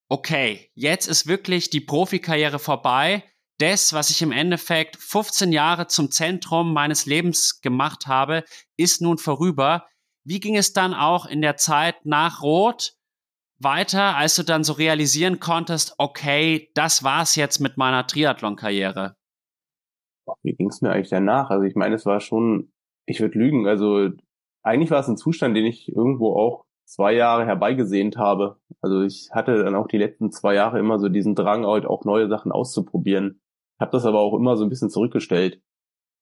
okay, jetzt ist wirklich die Profikarriere vorbei. Das, was ich im Endeffekt 15 Jahre zum Zentrum meines Lebens gemacht habe, ist nun vorüber. Wie ging es dann auch in der Zeit nach Rot weiter, als du dann so realisieren konntest, okay, das war's jetzt mit meiner Triathlon-Karriere? Wie ging es mir eigentlich danach? Also ich meine, es war schon, ich würde lügen, also eigentlich war es ein Zustand, den ich irgendwo auch zwei Jahre herbeigesehnt habe. Also ich hatte dann auch die letzten zwei Jahre immer so diesen Drang, halt auch neue Sachen auszuprobieren. Habe das aber auch immer so ein bisschen zurückgestellt.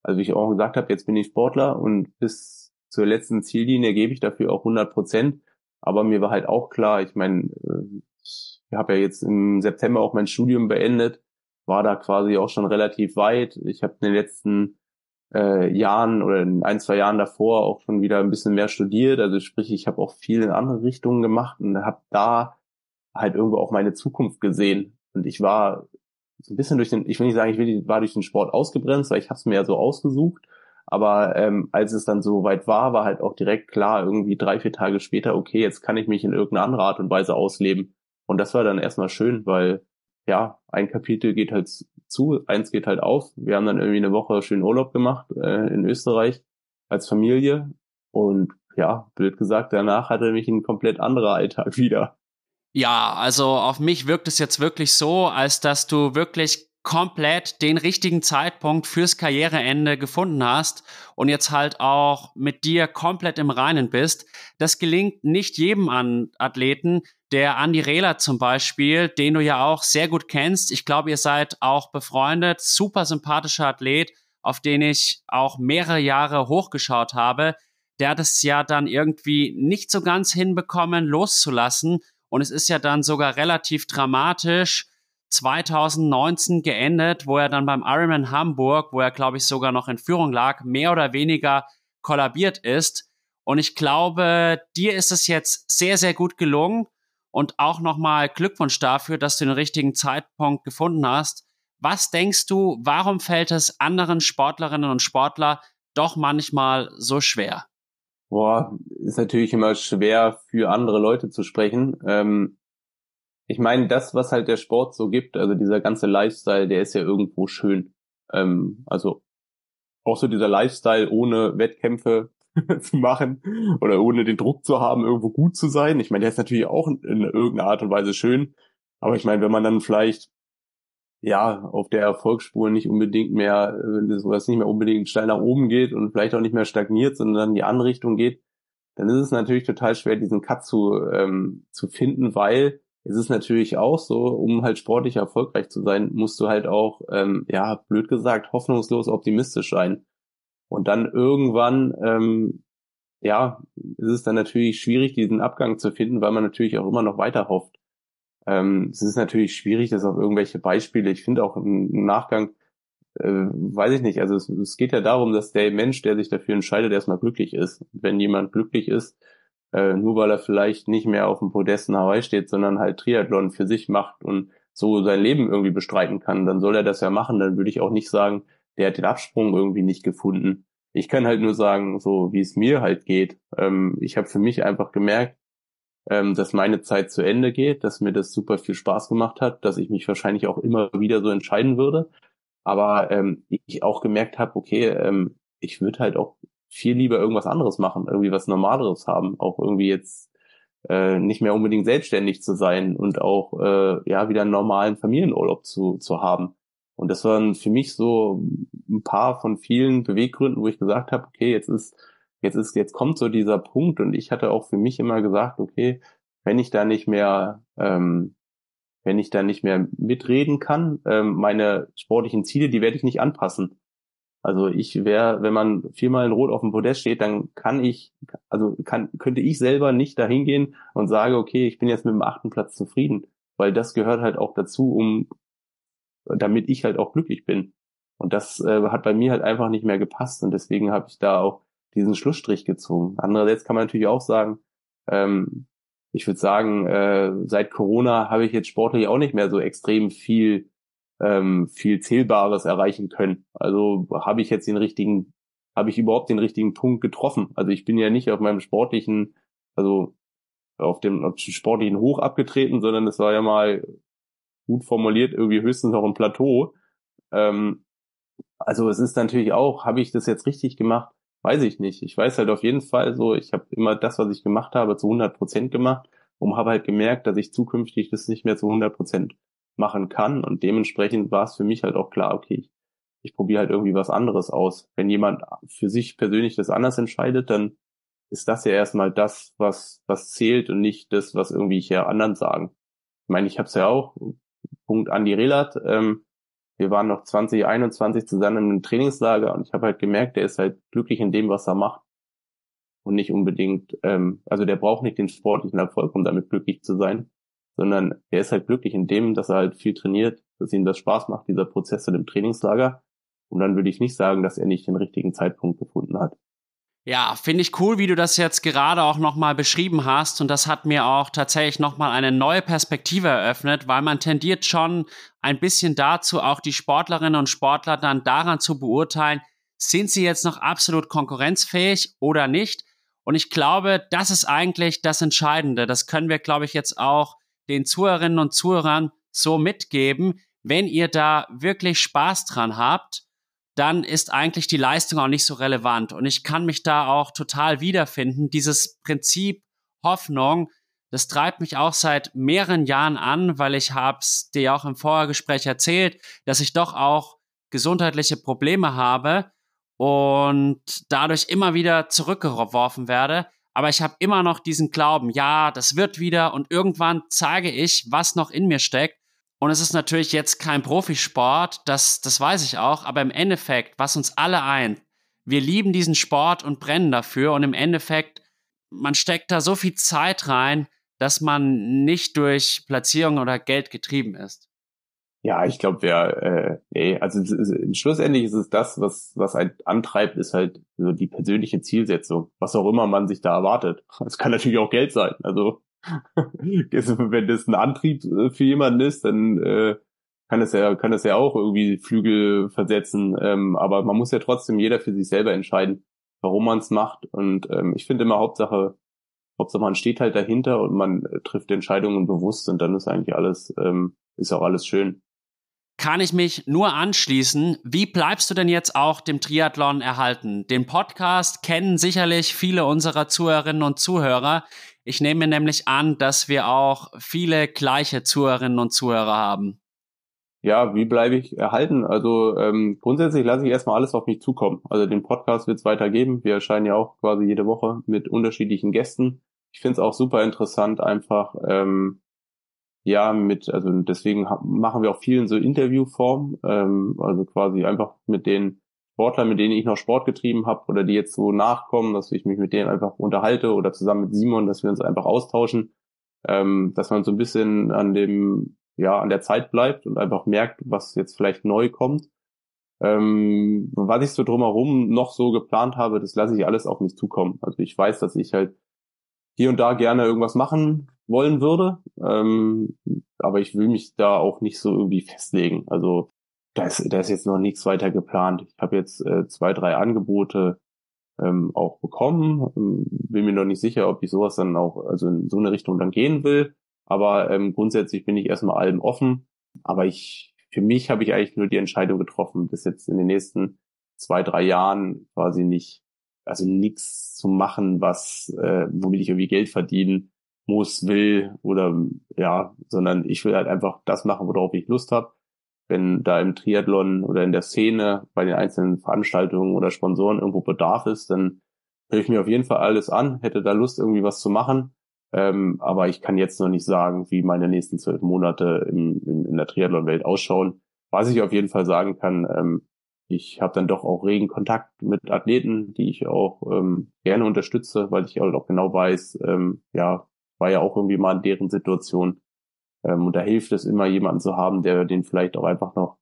Also wie ich auch gesagt habe, jetzt bin ich Sportler und bis zur letzten Ziellinie gebe ich dafür auch 100 Prozent. Aber mir war halt auch klar, ich meine, äh, ich habe ja jetzt im September auch mein Studium beendet, war da quasi auch schon relativ weit. Ich habe in den letzten äh, Jahren oder in ein, zwei Jahren davor auch schon wieder ein bisschen mehr studiert. Also sprich, ich habe auch viel in andere Richtungen gemacht und habe da halt irgendwo auch meine Zukunft gesehen. Und ich war so ein bisschen durch den, ich will nicht sagen, ich war durch den Sport ausgebremst, weil ich habe es mir ja so ausgesucht. Aber ähm, als es dann so weit war, war halt auch direkt klar, irgendwie drei, vier Tage später, okay, jetzt kann ich mich in irgendeiner anderen Art und Weise ausleben. Und das war dann erstmal schön, weil ja, ein Kapitel geht halt zu, eins geht halt auf. Wir haben dann irgendwie eine Woche schön Urlaub gemacht äh, in Österreich als Familie und ja, blöd gesagt, danach hatte mich ein komplett anderer Alltag wieder. Ja, also auf mich wirkt es jetzt wirklich so, als dass du wirklich komplett den richtigen Zeitpunkt fürs Karriereende gefunden hast und jetzt halt auch mit dir komplett im Reinen bist. Das gelingt nicht jedem an Athleten. Der Andy Rehler zum Beispiel, den du ja auch sehr gut kennst. Ich glaube, ihr seid auch befreundet. Super sympathischer Athlet, auf den ich auch mehrere Jahre hochgeschaut habe. Der hat es ja dann irgendwie nicht so ganz hinbekommen, loszulassen. Und es ist ja dann sogar relativ dramatisch 2019 geendet, wo er dann beim Ironman Hamburg, wo er glaube ich sogar noch in Führung lag, mehr oder weniger kollabiert ist. Und ich glaube, dir ist es jetzt sehr, sehr gut gelungen. Und auch nochmal Glückwunsch dafür, dass du den richtigen Zeitpunkt gefunden hast. Was denkst du, warum fällt es anderen Sportlerinnen und Sportler doch manchmal so schwer? Boah, ist natürlich immer schwer für andere Leute zu sprechen. Ähm, ich meine, das, was halt der Sport so gibt, also dieser ganze Lifestyle, der ist ja irgendwo schön. Ähm, also auch so dieser Lifestyle ohne Wettkämpfe zu machen oder ohne den Druck zu haben, irgendwo gut zu sein. Ich meine, der ist natürlich auch in, in irgendeiner Art und Weise schön. Aber ich meine, wenn man dann vielleicht ja auf der Erfolgsspur nicht unbedingt mehr, wenn sowas nicht mehr unbedingt steil nach oben geht und vielleicht auch nicht mehr stagniert, sondern in die andere Richtung geht, dann ist es natürlich total schwer, diesen Cut zu, ähm, zu finden, weil es ist natürlich auch so, um halt sportlich erfolgreich zu sein, musst du halt auch, ähm, ja, blöd gesagt, hoffnungslos optimistisch sein. Und dann irgendwann, ähm, ja, ist es dann natürlich schwierig, diesen Abgang zu finden, weil man natürlich auch immer noch weiter hofft. Ähm, es ist natürlich schwierig, das auf irgendwelche Beispiele, ich finde auch im Nachgang, äh, weiß ich nicht, also es, es geht ja darum, dass der Mensch, der sich dafür entscheidet, erstmal glücklich ist. Wenn jemand glücklich ist, äh, nur weil er vielleicht nicht mehr auf dem Podest in Hawaii steht, sondern halt Triathlon für sich macht und so sein Leben irgendwie bestreiten kann, dann soll er das ja machen. Dann würde ich auch nicht sagen, der hat den Absprung irgendwie nicht gefunden. Ich kann halt nur sagen, so wie es mir halt geht. Ähm, ich habe für mich einfach gemerkt, ähm, dass meine Zeit zu Ende geht, dass mir das super viel Spaß gemacht hat, dass ich mich wahrscheinlich auch immer wieder so entscheiden würde. Aber ähm, ich auch gemerkt habe, okay, ähm, ich würde halt auch viel lieber irgendwas anderes machen, irgendwie was Normaleres haben, auch irgendwie jetzt äh, nicht mehr unbedingt selbstständig zu sein und auch äh, ja wieder einen normalen Familienurlaub zu, zu haben. Und das waren für mich so ein paar von vielen Beweggründen, wo ich gesagt habe, okay, jetzt ist, jetzt ist, jetzt kommt so dieser Punkt und ich hatte auch für mich immer gesagt, okay, wenn ich da nicht mehr, ähm, wenn ich da nicht mehr mitreden kann, ähm, meine sportlichen Ziele, die werde ich nicht anpassen. Also ich wäre, wenn man viermal in Rot auf dem Podest steht, dann kann ich, also kann, könnte ich selber nicht dahin gehen und sage, okay, ich bin jetzt mit dem achten Platz zufrieden, weil das gehört halt auch dazu, um, damit ich halt auch glücklich bin. Und das äh, hat bei mir halt einfach nicht mehr gepasst und deswegen habe ich da auch diesen Schlussstrich gezogen. Andererseits kann man natürlich auch sagen, ähm, ich würde sagen, äh, seit Corona habe ich jetzt sportlich auch nicht mehr so extrem viel ähm, viel Zählbares erreichen können. Also habe ich jetzt den richtigen, habe ich überhaupt den richtigen Punkt getroffen? Also ich bin ja nicht auf meinem sportlichen, also auf dem, auf dem sportlichen Hoch abgetreten, sondern es war ja mal gut formuliert, irgendwie höchstens noch ein Plateau. Ähm, also es ist natürlich auch, habe ich das jetzt richtig gemacht? Weiß ich nicht. Ich weiß halt auf jeden Fall so, ich habe immer das, was ich gemacht habe, zu 100 Prozent gemacht und habe halt gemerkt, dass ich zukünftig das nicht mehr zu 100 Prozent machen kann. Und dementsprechend war es für mich halt auch klar, okay, ich, ich probiere halt irgendwie was anderes aus. Wenn jemand für sich persönlich das anders entscheidet, dann ist das ja erstmal das, was, was zählt und nicht das, was irgendwie hier anderen sagen. Ich meine, ich habe es ja auch, Punkt Andi Relat, ähm, wir waren noch 2021 zusammen in einem Trainingslager und ich habe halt gemerkt, der ist halt glücklich in dem, was er macht. Und nicht unbedingt, ähm, also der braucht nicht den sportlichen Erfolg, um damit glücklich zu sein, sondern er ist halt glücklich in dem, dass er halt viel trainiert, dass ihm das Spaß macht, dieser Prozess in dem Trainingslager. Und dann würde ich nicht sagen, dass er nicht den richtigen Zeitpunkt gefunden hat. Ja, finde ich cool, wie du das jetzt gerade auch nochmal beschrieben hast. Und das hat mir auch tatsächlich nochmal eine neue Perspektive eröffnet, weil man tendiert schon ein bisschen dazu, auch die Sportlerinnen und Sportler dann daran zu beurteilen, sind sie jetzt noch absolut konkurrenzfähig oder nicht. Und ich glaube, das ist eigentlich das Entscheidende. Das können wir, glaube ich, jetzt auch den Zuhörerinnen und Zuhörern so mitgeben. Wenn ihr da wirklich Spaß dran habt, dann ist eigentlich die Leistung auch nicht so relevant. Und ich kann mich da auch total wiederfinden. Dieses Prinzip Hoffnung, Das treibt mich auch seit mehreren Jahren an, weil ich hab's dir auch im Vorgespräch erzählt, dass ich doch auch gesundheitliche Probleme habe und dadurch immer wieder zurückgeworfen werde. Aber ich habe immer noch diesen Glauben, ja, das wird wieder und irgendwann zeige ich, was noch in mir steckt. Und es ist natürlich jetzt kein Profisport, das, das weiß ich auch, aber im Endeffekt, was uns alle eint, wir lieben diesen Sport und brennen dafür und im Endeffekt, man steckt da so viel Zeit rein, dass man nicht durch Platzierung oder Geld getrieben ist. Ja, ich glaube, wer, äh, nee, also schlussendlich ist es das, was was einen antreibt, ist halt so die persönliche Zielsetzung, was auch immer man sich da erwartet. Es kann natürlich auch Geld sein. Also wenn das ein Antrieb äh, für jemanden ist, dann äh, kann es ja kann es ja auch irgendwie Flügel versetzen. Ähm, aber man muss ja trotzdem jeder für sich selber entscheiden, warum man es macht. Und ähm, ich finde immer Hauptsache Hauptsache man steht halt dahinter und man äh, trifft Entscheidungen bewusst und dann ist eigentlich alles, ähm, ist auch alles schön. Kann ich mich nur anschließen. Wie bleibst du denn jetzt auch dem Triathlon erhalten? Den Podcast kennen sicherlich viele unserer Zuhörerinnen und Zuhörer. Ich nehme nämlich an, dass wir auch viele gleiche Zuhörerinnen und Zuhörer haben. Ja, wie bleibe ich erhalten? Also ähm, grundsätzlich lasse ich erstmal alles auf mich zukommen. Also den Podcast wird es weitergeben. Wir erscheinen ja auch quasi jede Woche mit unterschiedlichen Gästen ich finde es auch super interessant, einfach ähm, ja mit, also deswegen machen wir auch vielen so Interviewform, ähm, also quasi einfach mit den Sportlern, mit denen ich noch Sport getrieben habe oder die jetzt so nachkommen, dass ich mich mit denen einfach unterhalte oder zusammen mit Simon, dass wir uns einfach austauschen, ähm, dass man so ein bisschen an dem, ja, an der Zeit bleibt und einfach merkt, was jetzt vielleicht neu kommt. Ähm, was ich so drumherum noch so geplant habe, das lasse ich alles auf mich zukommen. Also ich weiß, dass ich halt hier und da gerne irgendwas machen wollen würde. Ähm, aber ich will mich da auch nicht so irgendwie festlegen. Also da ist, da ist jetzt noch nichts weiter geplant. Ich habe jetzt äh, zwei, drei Angebote ähm, auch bekommen. Ähm, bin mir noch nicht sicher, ob ich sowas dann auch, also in so eine Richtung dann gehen will. Aber ähm, grundsätzlich bin ich erstmal allem offen. Aber ich, für mich habe ich eigentlich nur die Entscheidung getroffen, bis jetzt in den nächsten zwei, drei Jahren quasi nicht also nichts zu machen, was, äh, womit ich irgendwie Geld verdienen muss, will oder ja, sondern ich will halt einfach das machen, worauf ich Lust habe. Wenn da im Triathlon oder in der Szene bei den einzelnen Veranstaltungen oder Sponsoren irgendwo Bedarf ist, dann höre ich mir auf jeden Fall alles an, hätte da Lust, irgendwie was zu machen. Ähm, aber ich kann jetzt noch nicht sagen, wie meine nächsten zwölf Monate in, in, in der Triathlon-Welt ausschauen. Was ich auf jeden Fall sagen kann, ähm, ich habe dann doch auch regen Kontakt mit Athleten, die ich auch ähm, gerne unterstütze, weil ich halt auch genau weiß, ähm, ja, war ja auch irgendwie mal in deren Situation. Ähm, und da hilft es immer, jemanden zu haben, der den vielleicht auch einfach noch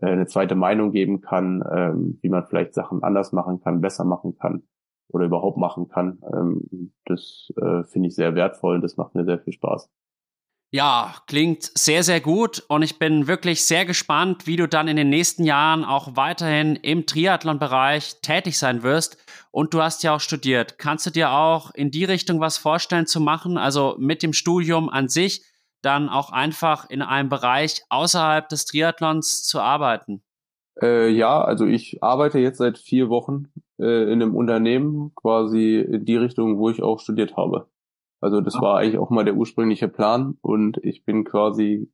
äh, eine zweite Meinung geben kann, ähm, wie man vielleicht Sachen anders machen kann, besser machen kann oder überhaupt machen kann. Ähm, das äh, finde ich sehr wertvoll und das macht mir sehr viel Spaß. Ja, klingt sehr, sehr gut und ich bin wirklich sehr gespannt, wie du dann in den nächsten Jahren auch weiterhin im Triathlon-Bereich tätig sein wirst. Und du hast ja auch studiert. Kannst du dir auch in die Richtung was vorstellen zu machen? Also mit dem Studium an sich dann auch einfach in einem Bereich außerhalb des Triathlons zu arbeiten? Äh, ja, also ich arbeite jetzt seit vier Wochen äh, in einem Unternehmen quasi in die Richtung, wo ich auch studiert habe. Also das war eigentlich auch mal der ursprüngliche Plan und ich bin quasi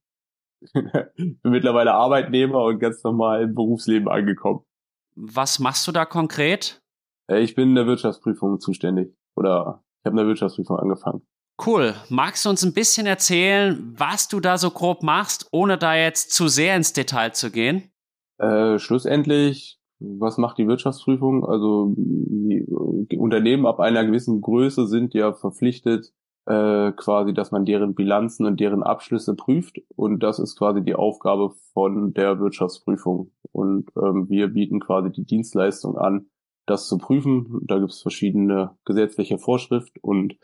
bin mittlerweile Arbeitnehmer und ganz normal im Berufsleben angekommen. Was machst du da konkret? Äh, ich bin in der Wirtschaftsprüfung zuständig oder ich habe in der Wirtschaftsprüfung angefangen. Cool. Magst du uns ein bisschen erzählen, was du da so grob machst, ohne da jetzt zu sehr ins Detail zu gehen? Äh, schlussendlich, was macht die Wirtschaftsprüfung? Also die, die Unternehmen ab einer gewissen Größe sind ja verpflichtet, äh, quasi, dass man deren Bilanzen und deren Abschlüsse prüft. Und das ist quasi die Aufgabe von der Wirtschaftsprüfung. Und ähm, wir bieten quasi die Dienstleistung an, das zu prüfen. Da gibt es verschiedene gesetzliche Vorschriften und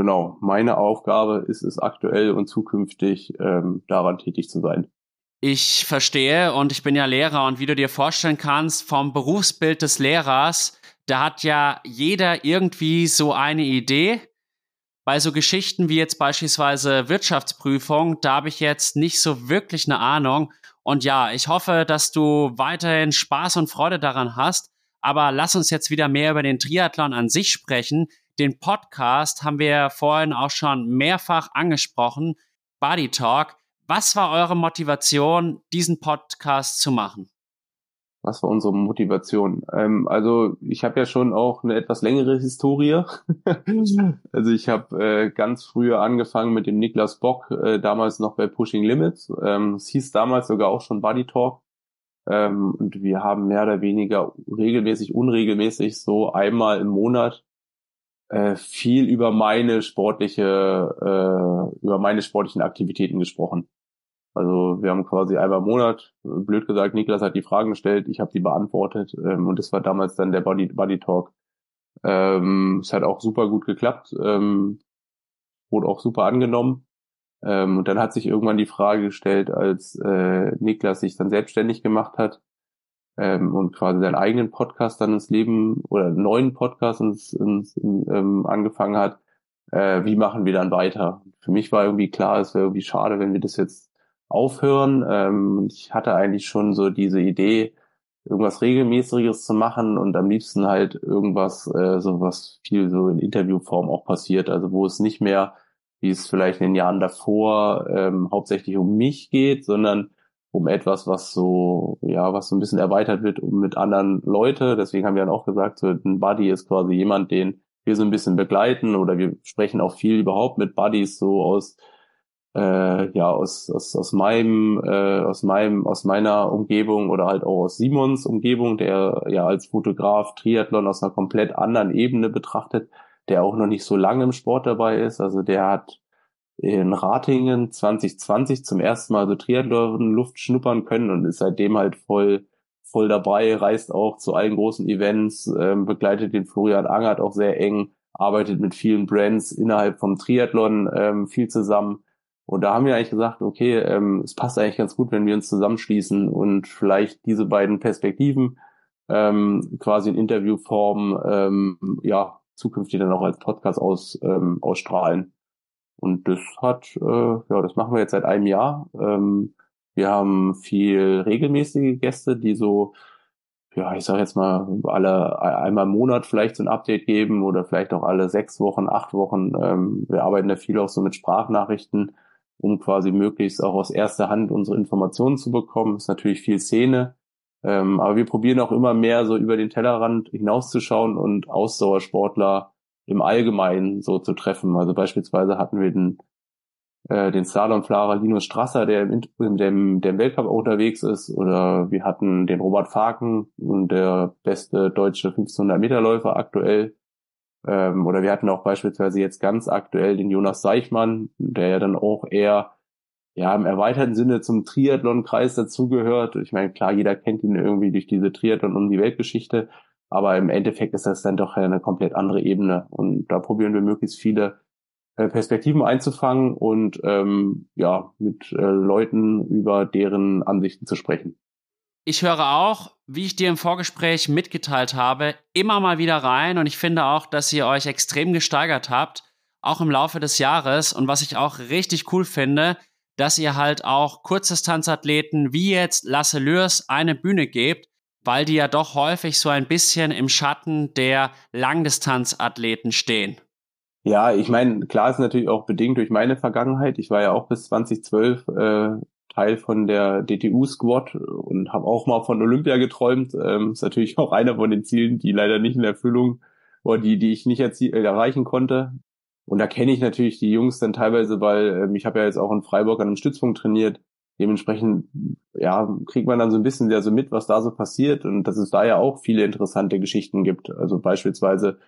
genau, meine Aufgabe ist es aktuell und zukünftig ähm, daran tätig zu sein. Ich verstehe und ich bin ja Lehrer und wie du dir vorstellen kannst, vom Berufsbild des Lehrers, da hat ja jeder irgendwie so eine Idee bei so Geschichten wie jetzt beispielsweise Wirtschaftsprüfung, da habe ich jetzt nicht so wirklich eine Ahnung. Und ja, ich hoffe, dass du weiterhin Spaß und Freude daran hast. Aber lass uns jetzt wieder mehr über den Triathlon an sich sprechen. Den Podcast haben wir vorhin auch schon mehrfach angesprochen. Body Talk. Was war eure Motivation, diesen Podcast zu machen? Was war unsere Motivation? Ähm, also ich habe ja schon auch eine etwas längere Historie. also ich habe äh, ganz früher angefangen mit dem Niklas Bock, äh, damals noch bei Pushing Limits. Ähm, es hieß damals sogar auch schon Body Talk. Ähm, und wir haben mehr oder weniger regelmäßig, unregelmäßig so einmal im Monat äh, viel über meine sportliche, äh, über meine sportlichen Aktivitäten gesprochen. Also wir haben quasi einmal im Monat, blöd gesagt, Niklas hat die Fragen gestellt, ich habe die beantwortet ähm, und das war damals dann der Body, Body Talk. Ähm, es hat auch super gut geklappt, ähm, wurde auch super angenommen. Ähm, und dann hat sich irgendwann die Frage gestellt, als äh, Niklas sich dann selbstständig gemacht hat ähm, und quasi seinen eigenen Podcast dann ins Leben oder einen neuen Podcast ins, ins, in, ähm, angefangen hat, äh, wie machen wir dann weiter? Für mich war irgendwie klar, es wäre irgendwie schade, wenn wir das jetzt aufhören. Ähm, ich hatte eigentlich schon so diese Idee, irgendwas regelmäßiges zu machen und am liebsten halt irgendwas, äh, so was viel so in Interviewform auch passiert, also wo es nicht mehr, wie es vielleicht in den Jahren davor ähm, hauptsächlich um mich geht, sondern um etwas, was so, ja, was so ein bisschen erweitert wird um mit anderen Leute. Deswegen haben wir dann auch gesagt, so ein Buddy ist quasi jemand, den wir so ein bisschen begleiten oder wir sprechen auch viel überhaupt mit Buddies so aus äh, ja aus, aus, aus meinem äh, aus meinem aus meiner Umgebung oder halt auch aus Simons Umgebung, der ja als Fotograf Triathlon aus einer komplett anderen Ebene betrachtet, der auch noch nicht so lange im Sport dabei ist. Also der hat in Ratingen 2020 zum ersten Mal so Triathlon Luft schnuppern können und ist seitdem halt voll voll dabei, reist auch zu allen großen Events, ähm, begleitet den Florian Angert auch sehr eng, arbeitet mit vielen Brands innerhalb vom Triathlon ähm, viel zusammen und da haben wir eigentlich gesagt, okay, ähm, es passt eigentlich ganz gut, wenn wir uns zusammenschließen und vielleicht diese beiden Perspektiven ähm, quasi in Interviewform ähm, ja zukünftig dann auch als Podcast aus, ähm, ausstrahlen. Und das hat, äh, ja, das machen wir jetzt seit einem Jahr. Ähm, wir haben viel regelmäßige Gäste, die so, ja, ich sage jetzt mal, alle einmal im Monat vielleicht so ein Update geben oder vielleicht auch alle sechs Wochen, acht Wochen. Ähm, wir arbeiten da viel auch so mit Sprachnachrichten um quasi möglichst auch aus erster Hand unsere Informationen zu bekommen. ist natürlich viel Szene. Ähm, aber wir probieren auch immer mehr so über den Tellerrand hinauszuschauen und Ausdauersportler im Allgemeinen so zu treffen. Also beispielsweise hatten wir den, äh, den Slalomfahrer Linus Strasser, der im, in dem, der im Weltcup unterwegs ist, oder wir hatten den Robert Faken, der beste deutsche 1500 Meter Läufer aktuell, ähm, oder wir hatten auch beispielsweise jetzt ganz aktuell den Jonas Seichmann, der ja dann auch eher ja im erweiterten Sinne zum Triathlon-Kreis dazugehört. Ich meine, klar, jeder kennt ihn irgendwie durch diese Triathlon um die Weltgeschichte, aber im Endeffekt ist das dann doch eine komplett andere Ebene. Und da probieren wir möglichst viele äh, Perspektiven einzufangen und ähm, ja mit äh, Leuten über deren Ansichten zu sprechen. Ich höre auch, wie ich dir im Vorgespräch mitgeteilt habe, immer mal wieder rein und ich finde auch, dass ihr euch extrem gesteigert habt, auch im Laufe des Jahres. Und was ich auch richtig cool finde, dass ihr halt auch Kurzdistanzathleten wie jetzt Lasse Lürs eine Bühne gebt, weil die ja doch häufig so ein bisschen im Schatten der Langdistanzathleten stehen. Ja, ich meine, klar ist natürlich auch bedingt durch meine Vergangenheit. Ich war ja auch bis 2012 äh, Teil von der DTU-Squad und habe auch mal von Olympia geträumt. Ähm, ist natürlich auch einer von den Zielen, die leider nicht in Erfüllung oder die, die ich nicht äh, erreichen konnte. Und da kenne ich natürlich die Jungs dann teilweise, weil ähm, ich habe ja jetzt auch in Freiburg an einem Stützpunkt trainiert. Dementsprechend, ja, kriegt man dann so ein bisschen ja so mit, was da so passiert und dass es da ja auch viele interessante Geschichten gibt. Also beispielsweise,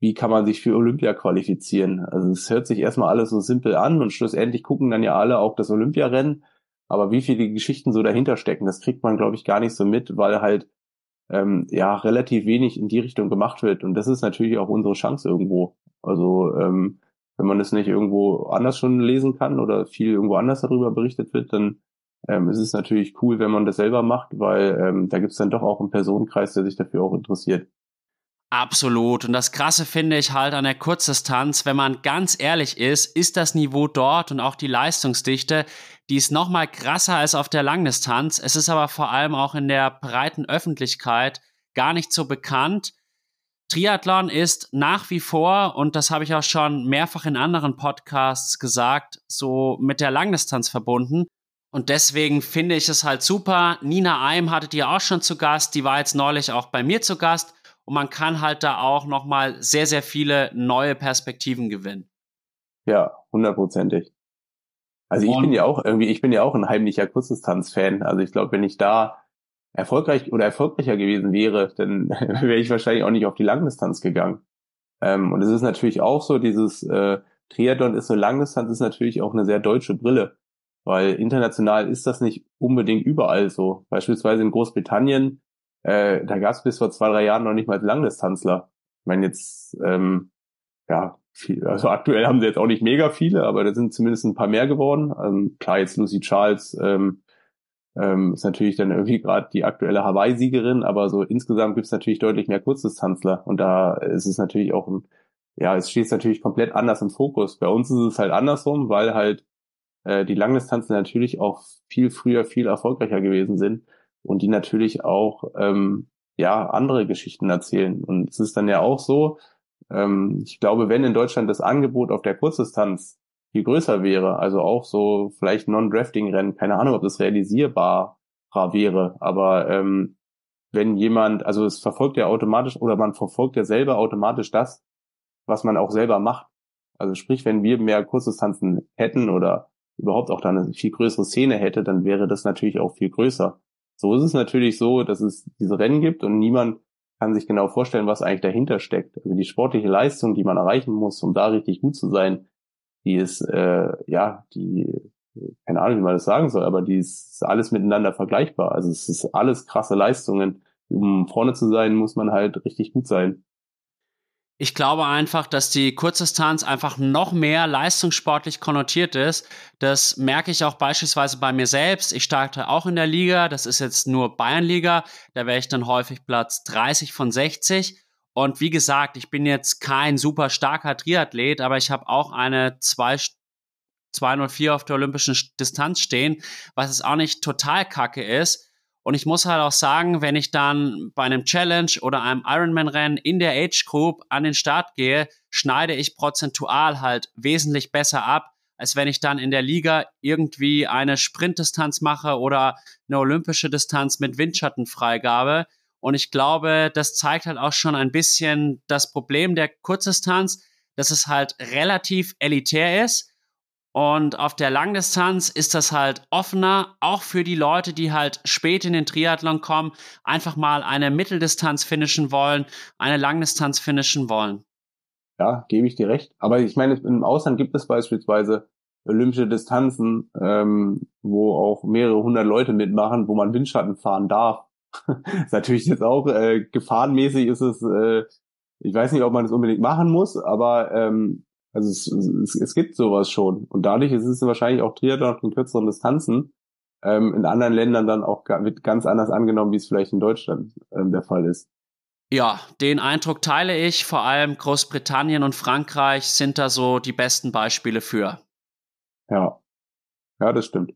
wie kann man sich für Olympia qualifizieren? Also es hört sich erstmal alles so simpel an und schlussendlich gucken dann ja alle auch das Olympiarennen aber wie viele Geschichten so dahinter stecken, das kriegt man, glaube ich, gar nicht so mit, weil halt ähm, ja relativ wenig in die Richtung gemacht wird. Und das ist natürlich auch unsere Chance irgendwo. Also ähm, wenn man es nicht irgendwo anders schon lesen kann oder viel irgendwo anders darüber berichtet wird, dann ähm, ist es natürlich cool, wenn man das selber macht, weil ähm, da gibt es dann doch auch einen Personenkreis, der sich dafür auch interessiert. Absolut. Und das Krasse finde ich halt an der Kurzdistanz, wenn man ganz ehrlich ist, ist das Niveau dort und auch die Leistungsdichte, die ist noch mal krasser als auf der Langdistanz. Es ist aber vor allem auch in der breiten Öffentlichkeit gar nicht so bekannt. Triathlon ist nach wie vor, und das habe ich auch schon mehrfach in anderen Podcasts gesagt, so mit der Langdistanz verbunden. Und deswegen finde ich es halt super. Nina Eim hattet ihr auch schon zu Gast. Die war jetzt neulich auch bei mir zu Gast. Und man kann halt da auch nochmal sehr, sehr viele neue Perspektiven gewinnen. Ja, hundertprozentig. Also ich und bin ja auch irgendwie, ich bin ja auch ein heimlicher Kurzdistanz-Fan. Also ich glaube, wenn ich da erfolgreich oder erfolgreicher gewesen wäre, dann wäre ich wahrscheinlich auch nicht auf die Langdistanz gegangen. Ähm, und es ist natürlich auch so, dieses äh, Triathlon ist eine Langdistanz, ist natürlich auch eine sehr deutsche Brille, weil international ist das nicht unbedingt überall so. Beispielsweise in Großbritannien, äh, da gab es bis vor zwei, drei Jahren noch nicht mal Langdistanzler. Ich meine jetzt, ähm, ja, viel, also aktuell haben sie jetzt auch nicht mega viele, aber da sind zumindest ein paar mehr geworden. Ähm, klar, jetzt Lucy Charles, ähm, ähm, ist natürlich dann irgendwie gerade die aktuelle Hawaii-Siegerin, aber so insgesamt gibt es natürlich deutlich mehr Kurzdistanzler und da ist es natürlich auch ein, ja, es steht natürlich komplett anders im Fokus. Bei uns ist es halt andersrum, weil halt äh, die Langdistanzen natürlich auch viel früher viel erfolgreicher gewesen sind und die natürlich auch ähm, ja andere Geschichten erzählen. Und es ist dann ja auch so, ähm, ich glaube, wenn in Deutschland das Angebot auf der Kurzdistanz viel größer wäre. Also auch so vielleicht Non-Drafting-Rennen, keine Ahnung, ob das realisierbarer wäre. Aber ähm, wenn jemand, also es verfolgt ja automatisch oder man verfolgt ja selber automatisch das, was man auch selber macht. Also sprich, wenn wir mehr Kurzdistanzen hätten oder überhaupt auch dann eine viel größere Szene hätte, dann wäre das natürlich auch viel größer. So ist es natürlich so, dass es diese Rennen gibt und niemand kann sich genau vorstellen, was eigentlich dahinter steckt. Also die sportliche Leistung, die man erreichen muss, um da richtig gut zu sein, die ist, äh, ja, die, keine Ahnung, wie man das sagen soll, aber die ist alles miteinander vergleichbar. Also es ist alles krasse Leistungen. Um vorne zu sein, muss man halt richtig gut sein. Ich glaube einfach, dass die Kurzdistanz einfach noch mehr leistungssportlich konnotiert ist. Das merke ich auch beispielsweise bei mir selbst. Ich starte auch in der Liga. Das ist jetzt nur Bayernliga. Da wäre ich dann häufig Platz 30 von 60. Und wie gesagt, ich bin jetzt kein super starker Triathlet, aber ich habe auch eine 204 auf der olympischen Distanz stehen, was es auch nicht total kacke ist. Und ich muss halt auch sagen, wenn ich dann bei einem Challenge oder einem Ironman-Rennen in der Age Group an den Start gehe, schneide ich prozentual halt wesentlich besser ab, als wenn ich dann in der Liga irgendwie eine Sprintdistanz mache oder eine olympische Distanz mit Windschattenfreigabe. Und ich glaube, das zeigt halt auch schon ein bisschen das Problem der Kurzdistanz, dass es halt relativ elitär ist. Und auf der Langdistanz ist das halt offener, auch für die Leute, die halt spät in den Triathlon kommen, einfach mal eine Mitteldistanz finishen wollen, eine Langdistanz finishen wollen. Ja, gebe ich dir recht. Aber ich meine, im Ausland gibt es beispielsweise olympische Distanzen, ähm, wo auch mehrere hundert Leute mitmachen, wo man Windschatten fahren darf ist natürlich jetzt auch äh, gefahrenmäßig ist es, äh, ich weiß nicht, ob man das unbedingt machen muss, aber ähm, also es, es, es gibt sowas schon. Und dadurch ist es wahrscheinlich auch Triathlon auf den kürzeren Distanzen ähm, in anderen Ländern dann auch wird ganz anders angenommen, wie es vielleicht in Deutschland ähm, der Fall ist. Ja, den Eindruck teile ich. Vor allem Großbritannien und Frankreich sind da so die besten Beispiele für. Ja, ja, das stimmt.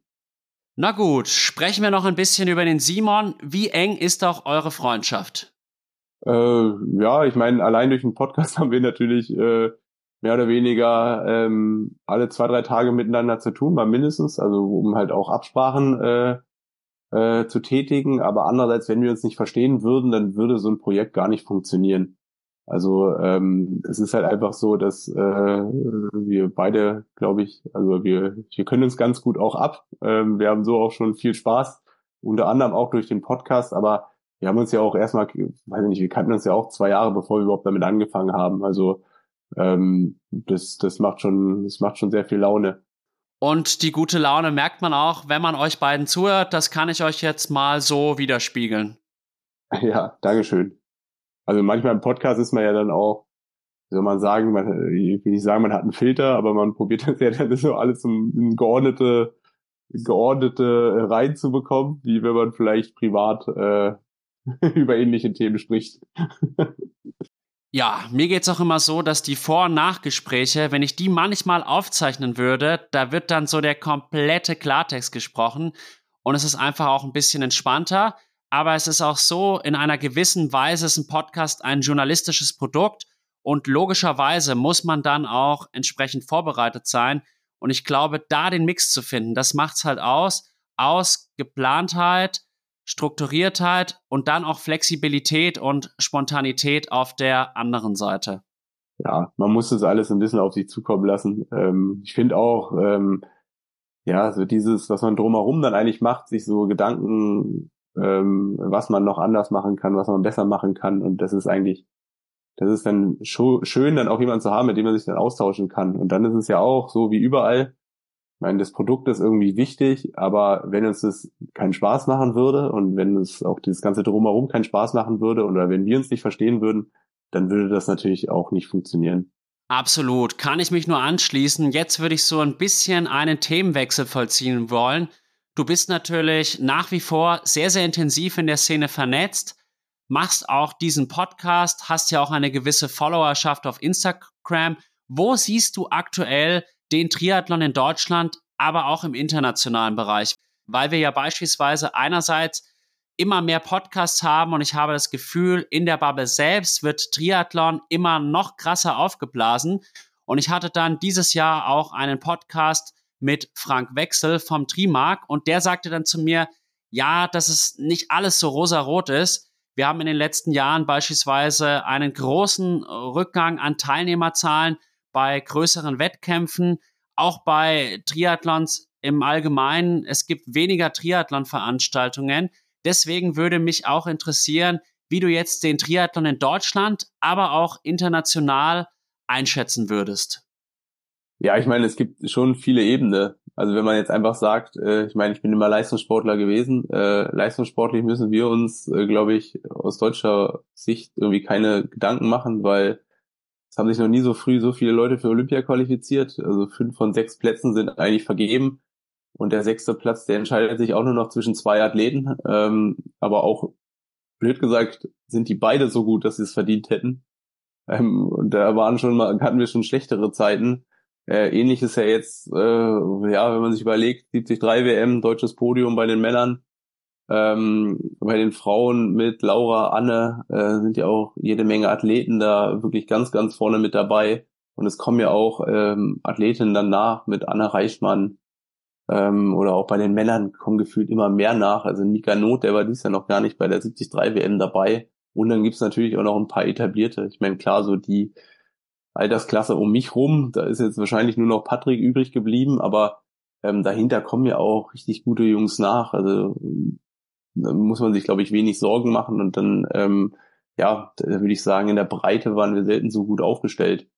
Na gut, sprechen wir noch ein bisschen über den Simon. Wie eng ist auch eure Freundschaft? Äh, ja, ich meine, allein durch den Podcast haben wir natürlich äh, mehr oder weniger ähm, alle zwei, drei Tage miteinander zu tun, mal mindestens, also um halt auch Absprachen äh, äh, zu tätigen. Aber andererseits, wenn wir uns nicht verstehen würden, dann würde so ein Projekt gar nicht funktionieren. Also ähm, es ist halt einfach so, dass äh, wir beide, glaube ich, also wir, wir können uns ganz gut auch ab. Ähm, wir haben so auch schon viel Spaß, unter anderem auch durch den Podcast, aber wir haben uns ja auch erstmal, weiß ich nicht, wir kannten uns ja auch zwei Jahre, bevor wir überhaupt damit angefangen haben. Also ähm, das, das macht schon, das macht schon sehr viel Laune. Und die gute Laune merkt man auch, wenn man euch beiden zuhört. Das kann ich euch jetzt mal so widerspiegeln. Ja, Dankeschön. Also manchmal im Podcast ist man ja dann auch, wie soll man sagen, man, ich will nicht sagen, man hat einen Filter, aber man probiert das ja dann so alles in, in geordnete, geordnete reinzubekommen, wie wenn man vielleicht privat äh, über ähnliche Themen spricht. Ja, mir geht's auch immer so, dass die Vor- und Nachgespräche, wenn ich die manchmal aufzeichnen würde, da wird dann so der komplette Klartext gesprochen und es ist einfach auch ein bisschen entspannter. aber es ist auch so, in einer gewissen Weise ist ein Podcast ein journalistisches Produkt und logischerweise muss man dann auch entsprechend vorbereitet sein. Und ich glaube, da den Mix zu finden, das macht's halt aus, aus Geplantheit, Strukturiertheit und dann auch Flexibilität und Spontanität auf der anderen Seite. Ja, man muss das alles ein bisschen auf sich zukommen lassen. Ähm, ich finde auch, ähm, ja, so dieses, was man drumherum dann eigentlich macht, sich so Gedanken, ähm, was man noch anders machen kann, was man besser machen kann. Und das ist eigentlich, das ist dann schön, dann auch jemanden zu haben, mit dem man sich dann austauschen kann. Und dann ist es ja auch so wie überall. Ich meine, das Produkt ist irgendwie wichtig, aber wenn uns das keinen Spaß machen würde und wenn uns auch dieses ganze drumherum keinen Spaß machen würde oder wenn wir uns nicht verstehen würden, dann würde das natürlich auch nicht funktionieren. Absolut, kann ich mich nur anschließen. Jetzt würde ich so ein bisschen einen Themenwechsel vollziehen wollen. Du bist natürlich nach wie vor sehr, sehr intensiv in der Szene vernetzt, machst auch diesen Podcast, hast ja auch eine gewisse Followerschaft auf Instagram. Wo siehst du aktuell den Triathlon in Deutschland, aber auch im internationalen Bereich? Weil wir ja beispielsweise einerseits immer mehr Podcasts haben und ich habe das Gefühl, in der Bubble selbst wird Triathlon immer noch krasser aufgeblasen. Und ich hatte dann dieses Jahr auch einen Podcast mit Frank Wechsel vom Trimark und der sagte dann zu mir, ja, dass es nicht alles so rosarot ist. Wir haben in den letzten Jahren beispielsweise einen großen Rückgang an Teilnehmerzahlen bei größeren Wettkämpfen, auch bei Triathlons im Allgemeinen. Es gibt weniger Triathlon-Veranstaltungen. Deswegen würde mich auch interessieren, wie du jetzt den Triathlon in Deutschland, aber auch international einschätzen würdest. Ja, ich meine, es gibt schon viele Ebenen. Also wenn man jetzt einfach sagt, äh, ich meine, ich bin immer Leistungssportler gewesen, äh, leistungssportlich müssen wir uns, äh, glaube ich, aus deutscher Sicht irgendwie keine Gedanken machen, weil es haben sich noch nie so früh so viele Leute für Olympia qualifiziert. Also fünf von sechs Plätzen sind eigentlich vergeben. Und der sechste Platz, der entscheidet sich auch nur noch zwischen zwei Athleten. Ähm, aber auch, blöd gesagt, sind die beide so gut, dass sie es verdient hätten. Ähm, und da waren schon mal, hatten wir schon schlechtere Zeiten. Äh, ähnlich ist ja jetzt, äh, ja, wenn man sich überlegt, 73 WM, deutsches Podium bei den Männern. Ähm, bei den Frauen mit Laura, Anne äh, sind ja auch jede Menge Athleten da wirklich ganz, ganz vorne mit dabei. Und es kommen ja auch ähm, Athletinnen danach mit Anne Reichmann, ähm, oder auch bei den Männern kommen gefühlt immer mehr nach. Also Mika Not, der war dies ja noch gar nicht bei der 73 WM dabei. Und dann gibt's natürlich auch noch ein paar etablierte. Ich meine, klar, so die Altersklasse um mich rum, da ist jetzt wahrscheinlich nur noch Patrick übrig geblieben, aber ähm, dahinter kommen ja auch richtig gute Jungs nach. Also muss man sich, glaube ich, wenig Sorgen machen. Und dann, ähm, ja, da würde ich sagen, in der Breite waren wir selten so gut aufgestellt.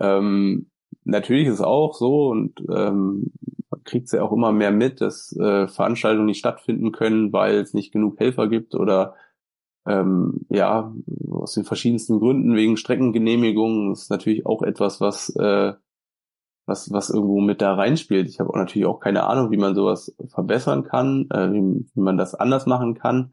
Ähm, natürlich ist es auch so und ähm, man kriegt es ja auch immer mehr mit, dass äh, Veranstaltungen nicht stattfinden können, weil es nicht genug Helfer gibt oder ähm, ja, aus den verschiedensten Gründen, wegen Streckengenehmigungen, ist natürlich auch etwas, was, äh, was, was irgendwo mit da reinspielt. Ich habe auch natürlich auch keine Ahnung, wie man sowas verbessern kann, äh, wie, wie man das anders machen kann.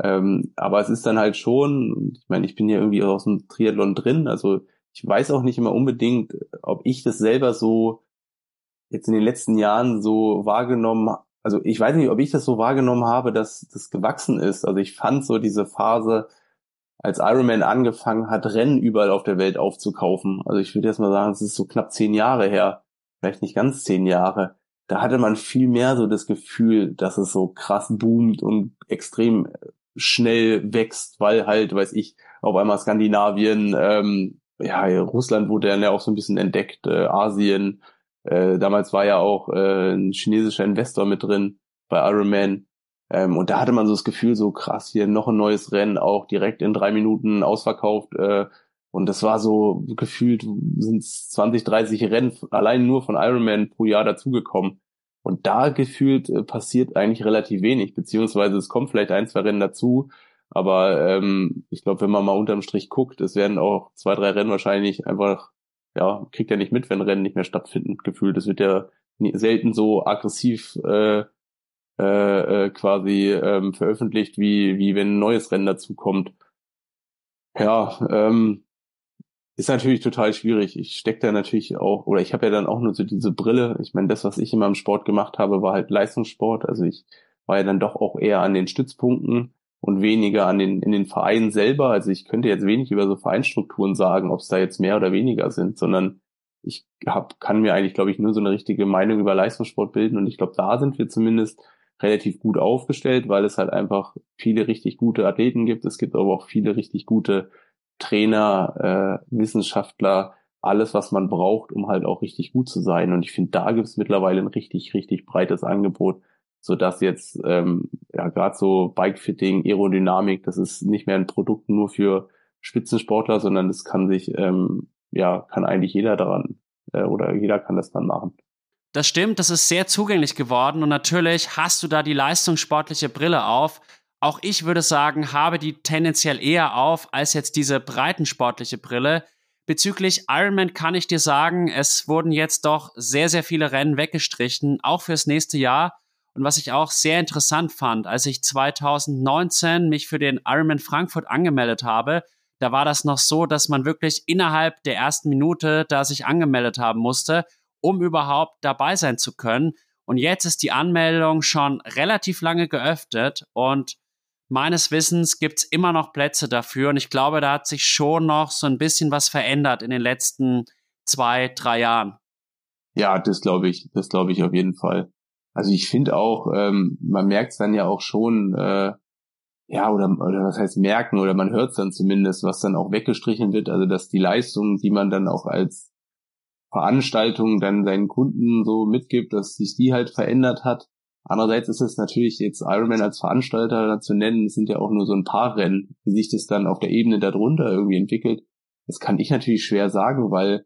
Ähm, aber es ist dann halt schon, ich meine, ich bin ja irgendwie aus dem Triathlon drin, also ich weiß auch nicht immer unbedingt, ob ich das selber so jetzt in den letzten Jahren so wahrgenommen, also ich weiß nicht, ob ich das so wahrgenommen habe, dass das gewachsen ist. Also ich fand so diese Phase, als Ironman angefangen hat, Rennen überall auf der Welt aufzukaufen. Also ich würde jetzt mal sagen, es ist so knapp zehn Jahre her, vielleicht nicht ganz zehn Jahre. Da hatte man viel mehr so das Gefühl, dass es so krass boomt und extrem schnell wächst, weil halt, weiß ich, auf einmal Skandinavien, ähm, ja, Russland wurde dann ja auch so ein bisschen entdeckt, äh, Asien. Äh, damals war ja auch äh, ein chinesischer Investor mit drin bei Ironman. Ähm, und da hatte man so das Gefühl, so krass, hier noch ein neues Rennen, auch direkt in drei Minuten ausverkauft. Äh, und das war so gefühlt sind 20, 30 Rennen allein nur von Ironman pro Jahr dazugekommen. Und da gefühlt äh, passiert eigentlich relativ wenig, beziehungsweise es kommt vielleicht ein, zwei Rennen dazu, aber ähm, ich glaube, wenn man mal unterm Strich guckt, es werden auch zwei, drei Rennen wahrscheinlich einfach, ja, kriegt ja nicht mit, wenn Rennen nicht mehr stattfinden, gefühlt. Es wird ja selten so aggressiv äh, äh, äh, quasi ähm, veröffentlicht, wie, wie wenn ein neues Rennen dazu kommt. Ja, ähm, ist natürlich total schwierig. Ich stecke da natürlich auch, oder ich habe ja dann auch nur so diese Brille. Ich meine, das, was ich immer im Sport gemacht habe, war halt Leistungssport. Also ich war ja dann doch auch eher an den Stützpunkten und weniger an den, in den Vereinen selber. Also ich könnte jetzt wenig über so Vereinsstrukturen sagen, ob es da jetzt mehr oder weniger sind, sondern ich hab, kann mir eigentlich, glaube ich, nur so eine richtige Meinung über Leistungssport bilden und ich glaube, da sind wir zumindest relativ gut aufgestellt, weil es halt einfach viele richtig gute Athleten gibt. Es gibt aber auch viele richtig gute Trainer, äh, Wissenschaftler, alles, was man braucht, um halt auch richtig gut zu sein. Und ich finde, da gibt es mittlerweile ein richtig, richtig breites Angebot, so dass jetzt ähm, ja gerade so Bikefitting, Aerodynamik, das ist nicht mehr ein Produkt nur für Spitzensportler, sondern das kann sich ähm, ja kann eigentlich jeder daran äh, oder jeder kann das dann machen. Das stimmt, das ist sehr zugänglich geworden und natürlich hast du da die leistungssportliche Brille auf. Auch ich würde sagen, habe die tendenziell eher auf als jetzt diese breitensportliche Brille. Bezüglich Ironman kann ich dir sagen, es wurden jetzt doch sehr, sehr viele Rennen weggestrichen, auch fürs nächste Jahr. Und was ich auch sehr interessant fand, als ich 2019 mich für den Ironman Frankfurt angemeldet habe, da war das noch so, dass man wirklich innerhalb der ersten Minute da sich angemeldet haben musste, um überhaupt dabei sein zu können. Und jetzt ist die Anmeldung schon relativ lange geöffnet und meines Wissens gibt's immer noch Plätze dafür. Und ich glaube, da hat sich schon noch so ein bisschen was verändert in den letzten zwei, drei Jahren. Ja, das glaube ich, das glaube ich auf jeden Fall. Also ich finde auch, ähm, man merkt es dann ja auch schon, äh, ja, oder, oder was heißt merken, oder man hört es dann zumindest, was dann auch weggestrichen wird, also dass die Leistungen, die man dann auch als Veranstaltung dann seinen Kunden so mitgibt, dass sich die halt verändert hat. Andererseits ist es natürlich jetzt Ironman als Veranstalter zu nennen, es sind ja auch nur so ein paar Rennen, wie sich das dann auf der Ebene darunter irgendwie entwickelt. Das kann ich natürlich schwer sagen, weil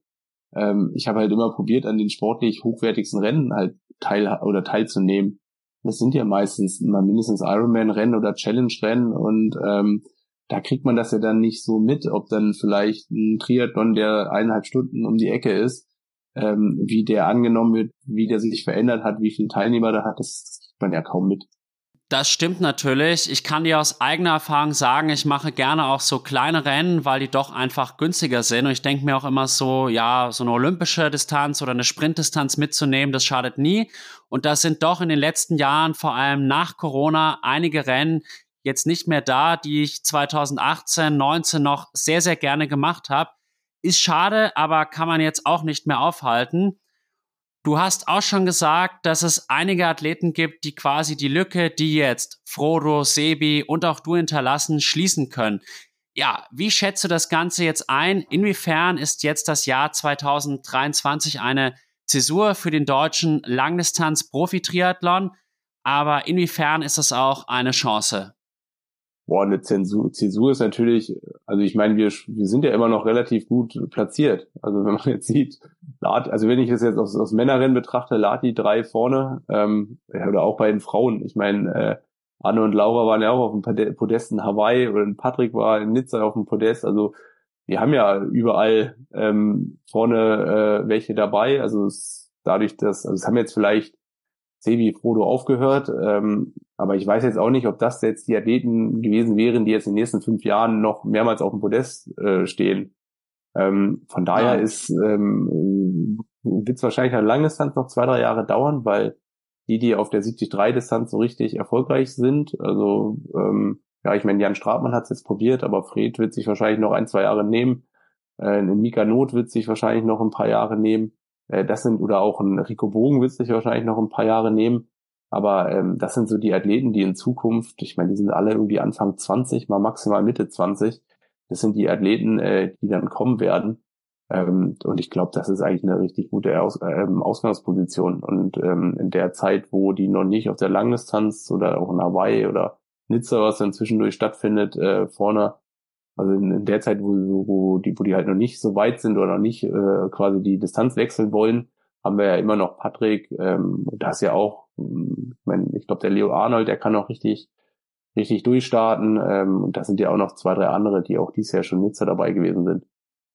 ähm, ich habe halt immer probiert, an den sportlich hochwertigsten Rennen halt teil oder teilzunehmen. Das sind ja meistens immer mindestens Ironman-Rennen oder Challenge-Rennen und ähm, da kriegt man das ja dann nicht so mit, ob dann vielleicht ein Triathlon, der eineinhalb Stunden um die Ecke ist, ähm, wie der angenommen wird, wie der sich verändert hat, wie viele Teilnehmer da hat, das kriegt man ja kaum mit. Das stimmt natürlich. Ich kann dir aus eigener Erfahrung sagen, ich mache gerne auch so kleine Rennen, weil die doch einfach günstiger sind. Und ich denke mir auch immer so, ja, so eine olympische Distanz oder eine Sprintdistanz mitzunehmen, das schadet nie. Und da sind doch in den letzten Jahren, vor allem nach Corona, einige Rennen jetzt nicht mehr da, die ich 2018, 19 noch sehr, sehr gerne gemacht habe. Ist schade, aber kann man jetzt auch nicht mehr aufhalten. Du hast auch schon gesagt, dass es einige Athleten gibt, die quasi die Lücke, die jetzt Frodo, Sebi und auch du hinterlassen, schließen können. Ja, wie schätzt du das Ganze jetzt ein? Inwiefern ist jetzt das Jahr 2023 eine Zäsur für den deutschen Langdistanz-Profi-Triathlon? Aber inwiefern ist es auch eine Chance? Boah, eine Zensur, Zäsur ist natürlich, also ich meine, wir, wir sind ja immer noch relativ gut platziert. Also wenn man jetzt sieht, also wenn ich das jetzt aus, aus Männerrennen betrachte, Lati drei vorne, ähm, oder auch bei den Frauen. Ich meine, äh, Anne und Laura waren ja auch auf dem Podest in Hawaii oder Patrick war in Nizza auf dem Podest. Also wir haben ja überall ähm, vorne äh, welche dabei. Also es, dadurch, dass, also es haben jetzt vielleicht Sebi Frodo aufgehört. Ähm, aber ich weiß jetzt auch nicht, ob das jetzt die Athleten gewesen wären, die jetzt in den nächsten fünf Jahren noch mehrmals auf dem Podest äh, stehen. Ähm, von daher ja. ist ähm, wird es wahrscheinlich eine Langdistanz noch zwei, drei Jahre dauern, weil die, die auf der 73-Distanz so richtig erfolgreich sind, also ähm, ja, ich meine, Jan Stratmann hat es jetzt probiert, aber Fred wird sich wahrscheinlich noch ein, zwei Jahre nehmen. Äh, Mika Not wird sich wahrscheinlich noch ein paar Jahre nehmen. Äh, das sind, oder auch ein Rico Bogen wird sich wahrscheinlich noch ein paar Jahre nehmen. Aber ähm, das sind so die Athleten, die in Zukunft, ich meine, die sind alle irgendwie Anfang 20, mal maximal Mitte 20. Das sind die Athleten, äh, die dann kommen werden. Ähm, und ich glaube, das ist eigentlich eine richtig gute Aus ähm, Ausgangsposition. Und ähm, in der Zeit, wo die noch nicht auf der Langdistanz oder auch in Hawaii oder Nizza, was dann zwischendurch stattfindet, äh, vorne also in, in der Zeit, wo, wo, die, wo die halt noch nicht so weit sind oder noch nicht äh, quasi die Distanz wechseln wollen, haben wir ja immer noch Patrick. Ähm, da ist ja auch, ich, mein, ich glaube, der Leo Arnold, der kann auch richtig, richtig durchstarten. Ähm, und da sind ja auch noch zwei, drei andere, die auch dieses Jahr schon Nizza dabei gewesen sind.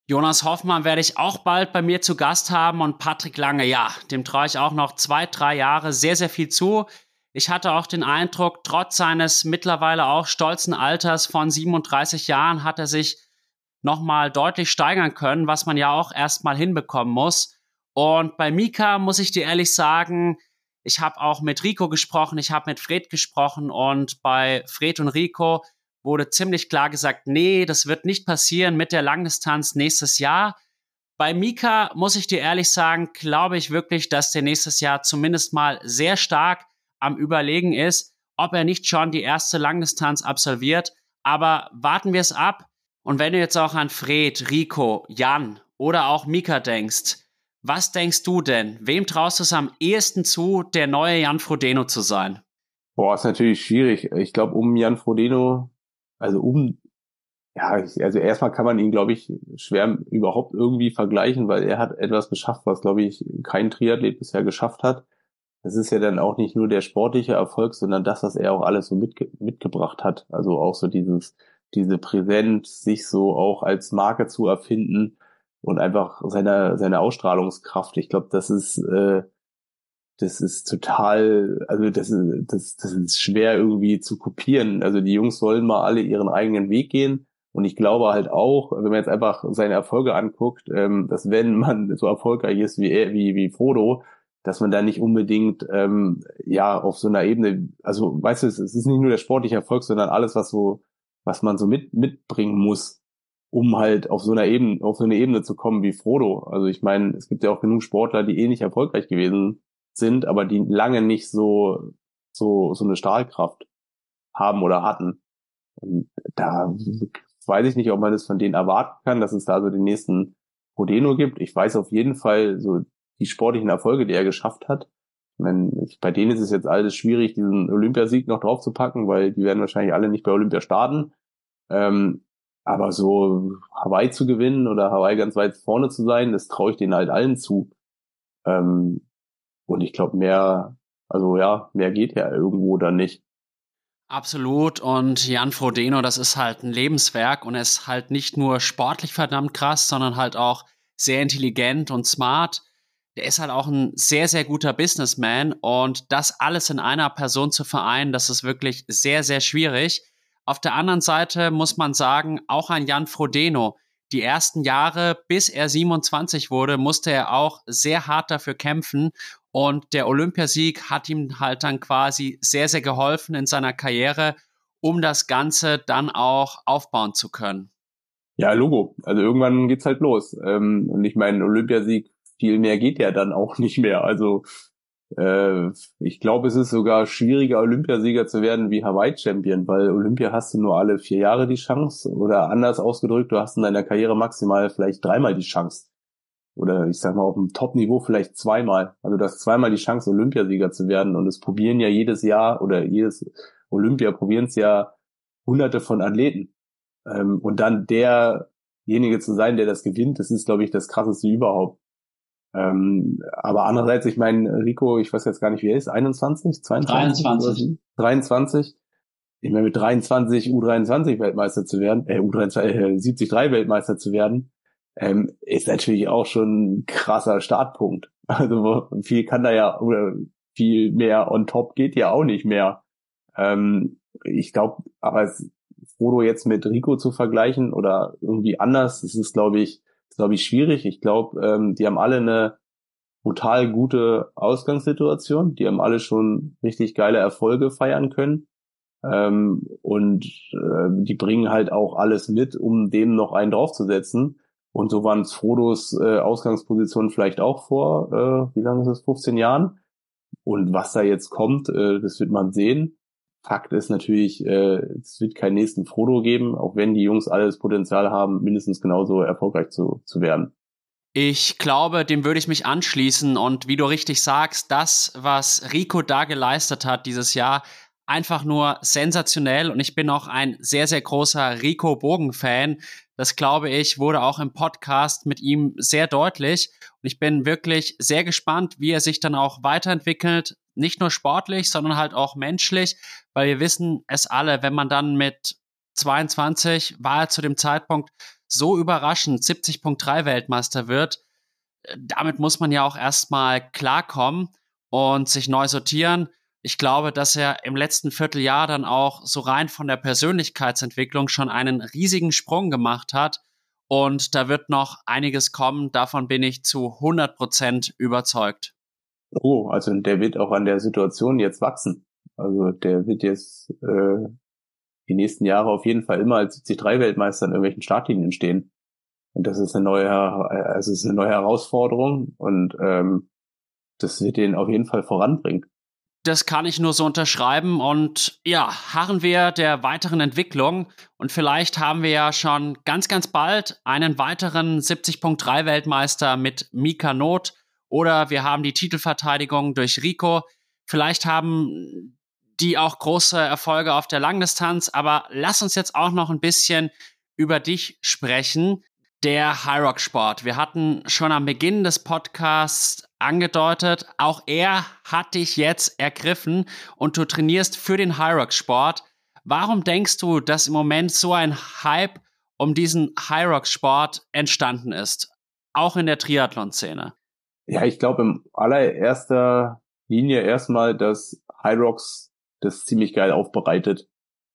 Jonas Hoffmann werde ich auch bald bei mir zu Gast haben und Patrick Lange, ja, dem traue ich auch noch zwei, drei Jahre sehr, sehr viel zu. Ich hatte auch den Eindruck, trotz seines mittlerweile auch stolzen Alters von 37 Jahren hat er sich nochmal deutlich steigern können, was man ja auch erstmal hinbekommen muss. Und bei Mika muss ich dir ehrlich sagen, Ich habe auch mit Rico gesprochen, ich habe mit Fred gesprochen und bei Fred und Rico wurde ziemlich klar gesagt, nee, das wird nicht passieren mit der Langdistanz nächstes Jahr. Bei Mika muss ich dir ehrlich sagen, glaube ich wirklich, dass der nächstes Jahr zumindest mal sehr stark am Überlegen ist, ob er nicht schon die erste Langdistanz absolviert. Aber warten wir es ab. Und wenn du jetzt auch an Fred, Rico, Jan oder auch Mika denkst, was denkst du denn? Wem traust du es am ehesten zu, der neue Jan Frodeno zu sein? Boah, ist natürlich schwierig. Ich glaube, um Jan Frodeno, also um, ja, also erstmal kann man ihn, glaube ich, schwer überhaupt irgendwie vergleichen, weil er hat etwas geschafft, was, glaube ich, kein Triathlet bisher geschafft hat. Das ist ja dann auch nicht nur der sportliche Erfolg, sondern das, was er auch alles so mitge mitgebracht hat. Also auch so dieses, diese Präsenz, sich so auch als Marke zu erfinden und einfach seine, seine Ausstrahlungskraft. Ich glaube, das ist, äh, das ist total, also das ist, das, das ist schwer irgendwie zu kopieren. Also die Jungs sollen mal alle ihren eigenen Weg gehen. Und ich glaube halt auch, wenn man jetzt einfach seine Erfolge anguckt, ähm, dass wenn man so erfolgreich ist wie er, wie, wie Frodo, dass man da nicht unbedingt ähm, ja auf so einer Ebene, also weißt du, es, es ist nicht nur der sportliche Erfolg, sondern alles, was so, was man so mit mitbringen muss, um halt auf so einer Ebene, auf so eine Ebene zu kommen wie Frodo. Also ich meine, es gibt ja auch genug Sportler, die ähnlich erfolgreich gewesen sind, aber die lange nicht so so so eine Stahlkraft haben oder hatten. Und da weiß ich nicht, ob man das von denen erwarten kann, dass es da so den nächsten Rodeno gibt. Ich weiß auf jeden Fall so die sportlichen Erfolge, die er geschafft hat. Meine, bei denen ist es jetzt alles schwierig, diesen Olympiasieg noch draufzupacken, weil die werden wahrscheinlich alle nicht bei Olympia starten. Ähm, aber so Hawaii zu gewinnen oder Hawaii ganz weit vorne zu sein, das traue ich denen halt allen zu. Ähm, und ich glaube, mehr, also ja, mehr geht ja irgendwo dann nicht. Absolut. Und Jan Frodeno, das ist halt ein Lebenswerk und er ist halt nicht nur sportlich verdammt krass, sondern halt auch sehr intelligent und smart der ist halt auch ein sehr, sehr guter Businessman und das alles in einer Person zu vereinen, das ist wirklich sehr, sehr schwierig. Auf der anderen Seite muss man sagen, auch ein Jan Frodeno, die ersten Jahre, bis er 27 wurde, musste er auch sehr hart dafür kämpfen. Und der Olympiasieg hat ihm halt dann quasi sehr, sehr geholfen in seiner Karriere, um das Ganze dann auch aufbauen zu können. Ja, Logo. Also irgendwann geht's halt los. Ähm, und ich meine, Olympiasieg viel mehr geht ja dann auch nicht mehr. Also äh, ich glaube, es ist sogar schwieriger, Olympiasieger zu werden wie Hawaii-Champion, weil Olympia hast du nur alle vier Jahre die Chance oder anders ausgedrückt, du hast in deiner Karriere maximal vielleicht dreimal die Chance. Oder ich sag mal, auf dem Top-Niveau vielleicht zweimal. Also du hast zweimal die Chance, Olympiasieger zu werden. Und es probieren ja jedes Jahr oder jedes Olympia probieren es ja hunderte von Athleten. Ähm, und dann derjenige zu sein, der das gewinnt, das ist, glaube ich, das krasseste überhaupt. Ähm, aber andererseits, ich meine, Rico, ich weiß jetzt gar nicht, wie er ist, 21, 22? 23. 23. Ich meine, mit 23 U23 Weltmeister zu werden, äh, U23, äh, 73 Weltmeister zu werden, ähm, ist natürlich auch schon ein krasser Startpunkt. Also viel kann da ja, oder viel mehr on top geht ja auch nicht mehr. Ähm, ich glaube, aber Frodo jetzt mit Rico zu vergleichen oder irgendwie anders, das ist, glaube ich, glaube ich, schwierig. Ich glaube, ähm, die haben alle eine brutal gute Ausgangssituation. Die haben alle schon richtig geile Erfolge feiern können. Ähm, und äh, die bringen halt auch alles mit, um dem noch einen draufzusetzen. Und so waren Frodos äh, Ausgangspositionen vielleicht auch vor, äh, wie lange ist es, 15 Jahren. Und was da jetzt kommt, äh, das wird man sehen. Fakt ist natürlich, äh, es wird keinen nächsten Frodo geben, auch wenn die Jungs alles Potenzial haben, mindestens genauso erfolgreich zu, zu werden. Ich glaube, dem würde ich mich anschließen. Und wie du richtig sagst, das, was Rico da geleistet hat dieses Jahr, einfach nur sensationell. Und ich bin auch ein sehr, sehr großer Rico Bogen-Fan. Das glaube ich, wurde auch im Podcast mit ihm sehr deutlich. Und ich bin wirklich sehr gespannt, wie er sich dann auch weiterentwickelt. Nicht nur sportlich, sondern halt auch menschlich, weil wir wissen es alle, wenn man dann mit 22 war er zu dem Zeitpunkt so überraschend 70.3 Weltmeister wird. Damit muss man ja auch erstmal klarkommen und sich neu sortieren ich glaube, dass er im letzten Vierteljahr dann auch so rein von der Persönlichkeitsentwicklung schon einen riesigen Sprung gemacht hat. Und da wird noch einiges kommen. Davon bin ich zu 100 Prozent überzeugt. Oh, also der wird auch an der Situation jetzt wachsen. Also der wird jetzt äh, die nächsten Jahre auf jeden Fall immer als 73-Weltmeister in irgendwelchen Startlinien stehen. Und das ist eine neue, also ist eine neue Herausforderung und ähm, das wird den auf jeden Fall voranbringen. Das kann ich nur so unterschreiben und ja, harren wir der weiteren Entwicklung und vielleicht haben wir ja schon ganz, ganz bald einen weiteren 70.3 Weltmeister mit Mika Not oder wir haben die Titelverteidigung durch Rico. Vielleicht haben die auch große Erfolge auf der Langdistanz, aber lass uns jetzt auch noch ein bisschen über dich sprechen. Der High Sport. Wir hatten schon am Beginn des Podcasts angedeutet, auch er hat dich jetzt ergriffen und du trainierst für den High Sport. Warum denkst du, dass im Moment so ein Hype um diesen High Sport entstanden ist? Auch in der Triathlon-Szene. Ja, ich glaube in allererster Linie erstmal, dass Rocks das ziemlich geil aufbereitet.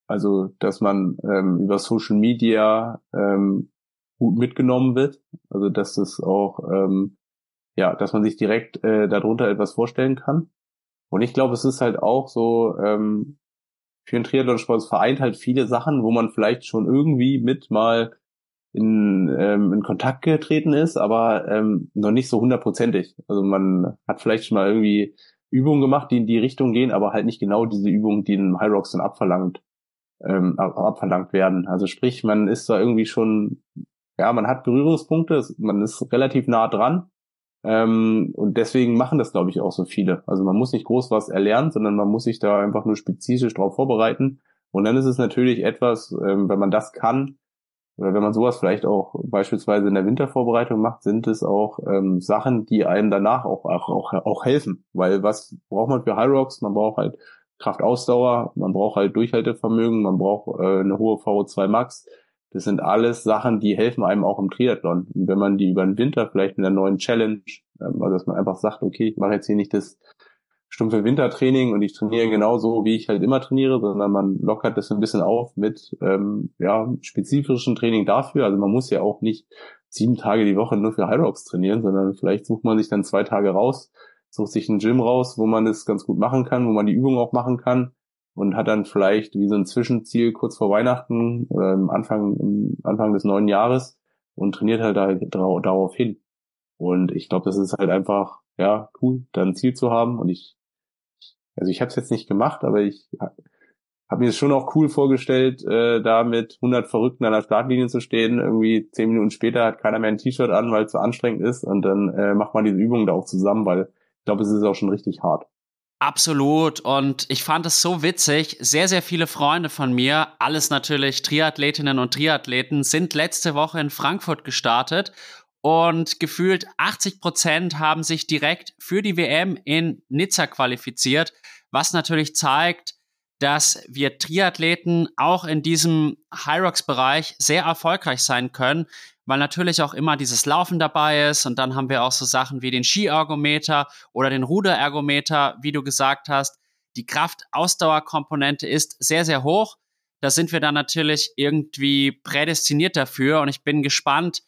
Also, dass man ähm, über Social Media ähm, gut mitgenommen wird. Also, dass das auch, ähm, ja, dass man sich direkt äh, darunter etwas vorstellen kann. Und ich glaube, es ist halt auch so, ähm, für einen Triathlon-Sport, es vereint halt viele Sachen, wo man vielleicht schon irgendwie mit mal in, ähm, in Kontakt getreten ist, aber ähm, noch nicht so hundertprozentig. Also man hat vielleicht schon mal irgendwie Übungen gemacht, die in die Richtung gehen, aber halt nicht genau diese Übungen, die in High Rocks dann abverlangt, ähm, abverlangt werden. Also sprich, man ist da irgendwie schon, ja, man hat Berührungspunkte, man ist relativ nah dran. Ähm, und deswegen machen das, glaube ich, auch so viele. Also man muss nicht groß was erlernen, sondern man muss sich da einfach nur spezifisch drauf vorbereiten. Und dann ist es natürlich etwas, ähm, wenn man das kann, oder wenn man sowas vielleicht auch beispielsweise in der Wintervorbereitung macht, sind es auch ähm, Sachen, die einem danach auch, auch, auch, helfen. Weil was braucht man für High Rocks? Man braucht halt Kraftausdauer, man braucht halt Durchhaltevermögen, man braucht äh, eine hohe VO2 Max. Das sind alles Sachen, die helfen einem auch im Triathlon. Und wenn man die über den Winter vielleicht mit einer neuen Challenge, ähm, also dass man einfach sagt, okay, ich mache jetzt hier nicht das stumpfe Wintertraining und ich trainiere genauso, wie ich halt immer trainiere, sondern man lockert das ein bisschen auf mit ähm, ja, spezifischen Training dafür. Also man muss ja auch nicht sieben Tage die Woche nur für High Rocks trainieren, sondern vielleicht sucht man sich dann zwei Tage raus, sucht sich ein Gym raus, wo man das ganz gut machen kann, wo man die Übung auch machen kann und hat dann vielleicht wie so ein Zwischenziel kurz vor Weihnachten oder im Anfang, im Anfang des neuen Jahres und trainiert halt da, darauf hin. Und ich glaube, das ist halt einfach, ja, cool, da ein Ziel zu haben. Und ich also ich habe es jetzt nicht gemacht, aber ich habe mir es schon auch cool vorgestellt, äh, da mit 100 Verrückten an der Startlinie zu stehen. Irgendwie zehn Minuten später hat keiner mehr ein T-Shirt an, weil es so anstrengend ist. Und dann äh, macht man diese Übungen da auch zusammen, weil ich glaube, es ist auch schon richtig hart. Absolut. Und ich fand es so witzig. Sehr, sehr viele Freunde von mir, alles natürlich Triathletinnen und Triathleten, sind letzte Woche in Frankfurt gestartet und gefühlt 80 Prozent haben sich direkt für die WM in Nizza qualifiziert, was natürlich zeigt, dass wir Triathleten auch in diesem Hyrox-Bereich sehr erfolgreich sein können, weil natürlich auch immer dieses Laufen dabei ist und dann haben wir auch so Sachen wie den Skiergometer oder den Ruderergometer, wie du gesagt hast. Die Kraft-Ausdauer-Komponente ist sehr, sehr hoch. Da sind wir dann natürlich irgendwie prädestiniert dafür und ich bin gespannt,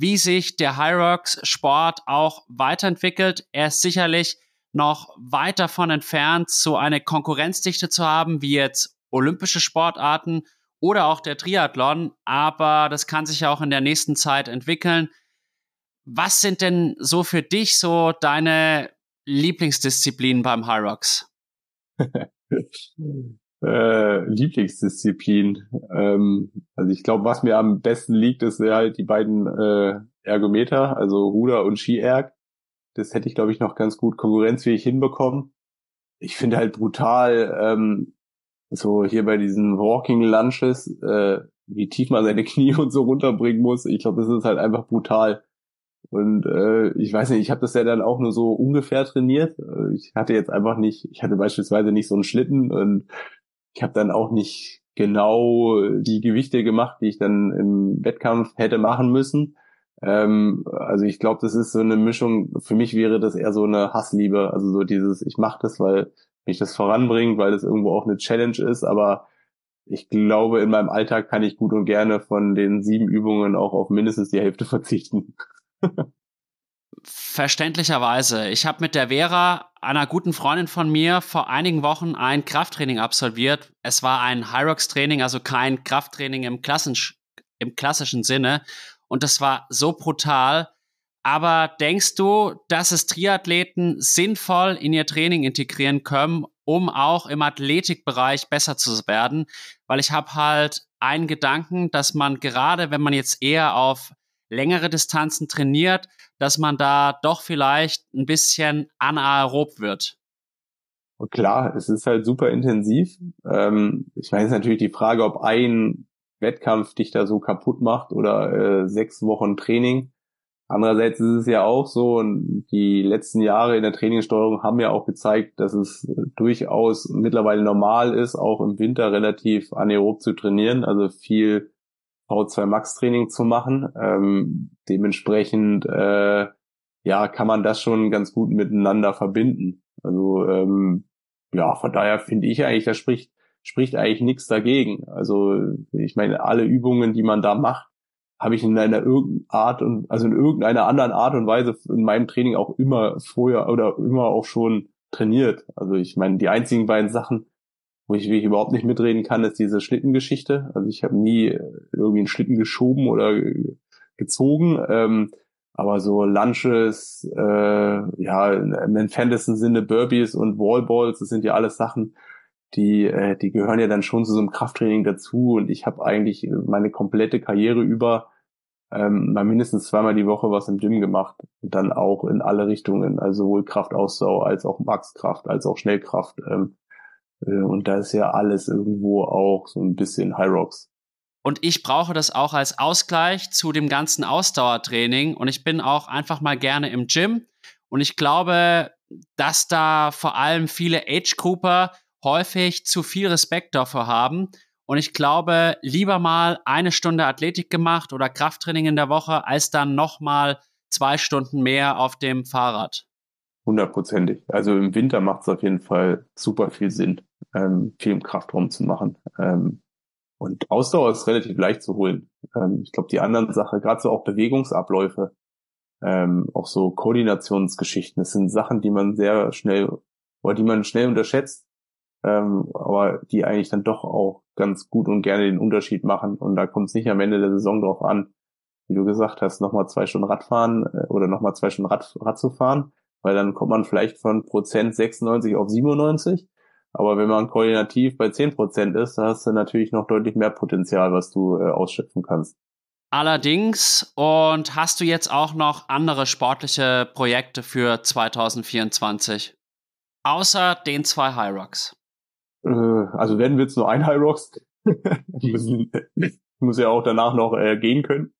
wie sich der Hyrox Sport auch weiterentwickelt. Er ist sicherlich noch weit davon entfernt, so eine Konkurrenzdichte zu haben wie jetzt olympische Sportarten oder auch der Triathlon, aber das kann sich ja auch in der nächsten Zeit entwickeln. Was sind denn so für dich so deine Lieblingsdisziplinen beim Hyrox? äh, Lieblingsdisziplin. Ähm, also ich glaube, was mir am besten liegt, ist halt die beiden äh, Ergometer, also Ruder und Ski-Erg. Das hätte ich, glaube ich, noch ganz gut konkurrenzfähig hinbekommen. Ich finde halt brutal, ähm, so hier bei diesen Walking Lunches, äh, wie tief man seine Knie und so runterbringen muss. Ich glaube, das ist halt einfach brutal. Und äh, ich weiß nicht, ich habe das ja dann auch nur so ungefähr trainiert. Äh, ich hatte jetzt einfach nicht, ich hatte beispielsweise nicht so einen Schlitten und ich habe dann auch nicht genau die Gewichte gemacht, die ich dann im Wettkampf hätte machen müssen. Ähm, also ich glaube, das ist so eine Mischung. Für mich wäre das eher so eine Hassliebe. Also so dieses, ich mache das, weil mich das voranbringt, weil das irgendwo auch eine Challenge ist. Aber ich glaube, in meinem Alltag kann ich gut und gerne von den sieben Übungen auch auf mindestens die Hälfte verzichten. Verständlicherweise. Ich habe mit der Vera, einer guten Freundin von mir, vor einigen Wochen ein Krafttraining absolviert. Es war ein Hyrox-Training, also kein Krafttraining im, im klassischen Sinne. Und das war so brutal. Aber denkst du, dass es Triathleten sinnvoll in ihr Training integrieren können, um auch im Athletikbereich besser zu werden? Weil ich habe halt einen Gedanken, dass man gerade, wenn man jetzt eher auf längere Distanzen trainiert, dass man da doch vielleicht ein bisschen anaerob wird. Klar, es ist halt super intensiv. Ähm, ich meine, es ist natürlich die Frage, ob ein Wettkampf dich da so kaputt macht oder äh, sechs Wochen Training. Andererseits ist es ja auch so, und die letzten Jahre in der Trainingssteuerung haben ja auch gezeigt, dass es durchaus mittlerweile normal ist, auch im Winter relativ anaerob zu trainieren, also viel V2 Max Training zu machen. Ähm, dementsprechend äh, ja kann man das schon ganz gut miteinander verbinden. Also ähm, ja, von daher finde ich eigentlich, da spricht spricht eigentlich nichts dagegen. Also ich meine, alle Übungen, die man da macht, habe ich in einer irgendeiner Art und also in irgendeiner anderen Art und Weise in meinem Training auch immer vorher oder immer auch schon trainiert. Also ich meine, die einzigen beiden Sachen, wo ich wirklich überhaupt nicht mitreden kann, ist diese Schlittengeschichte. Also ich habe nie äh, irgendwie einen Schlitten geschoben oder gezogen. Ähm, aber so Lunches, äh, ja, im entferntesten Sinne Burpees und Wallballs, das sind ja alles Sachen, die, äh, die gehören ja dann schon zu so einem Krafttraining dazu. Und ich habe eigentlich meine komplette Karriere über ähm, mal mindestens zweimal die Woche was im Gym gemacht. Und dann auch in alle Richtungen, also sowohl Kraftausdauer als auch Maxkraft, als auch Schnellkraft. Ähm, äh, und da ist ja alles irgendwo auch so ein bisschen High Rocks. Und ich brauche das auch als Ausgleich zu dem ganzen Ausdauertraining. Und ich bin auch einfach mal gerne im Gym. Und ich glaube, dass da vor allem viele Age-Grouper häufig zu viel Respekt dafür haben. Und ich glaube, lieber mal eine Stunde Athletik gemacht oder Krafttraining in der Woche, als dann nochmal zwei Stunden mehr auf dem Fahrrad. Hundertprozentig. Also im Winter macht es auf jeden Fall super viel Sinn, ähm, viel im Kraftraum zu machen. Ähm, und Ausdauer ist relativ leicht zu holen. Ähm, ich glaube, die anderen Sachen, gerade so auch Bewegungsabläufe, ähm, auch so Koordinationsgeschichten, das sind Sachen, die man sehr schnell oder die man schnell unterschätzt, ähm, aber die eigentlich dann doch auch ganz gut und gerne den Unterschied machen. Und da kommt es nicht am Ende der Saison drauf an, wie du gesagt hast, nochmal zwei Stunden Radfahren äh, oder nochmal zwei Stunden Rad, Rad zu fahren, weil dann kommt man vielleicht von Prozent 96 auf 97. Aber wenn man koordinativ bei 10 Prozent ist, da hast du natürlich noch deutlich mehr Potenzial, was du äh, ausschöpfen kannst. Allerdings, und hast du jetzt auch noch andere sportliche Projekte für 2024? Außer den zwei High Rocks. Äh, also werden wir jetzt nur ein High Rocks. muss ja auch danach noch äh, gehen können.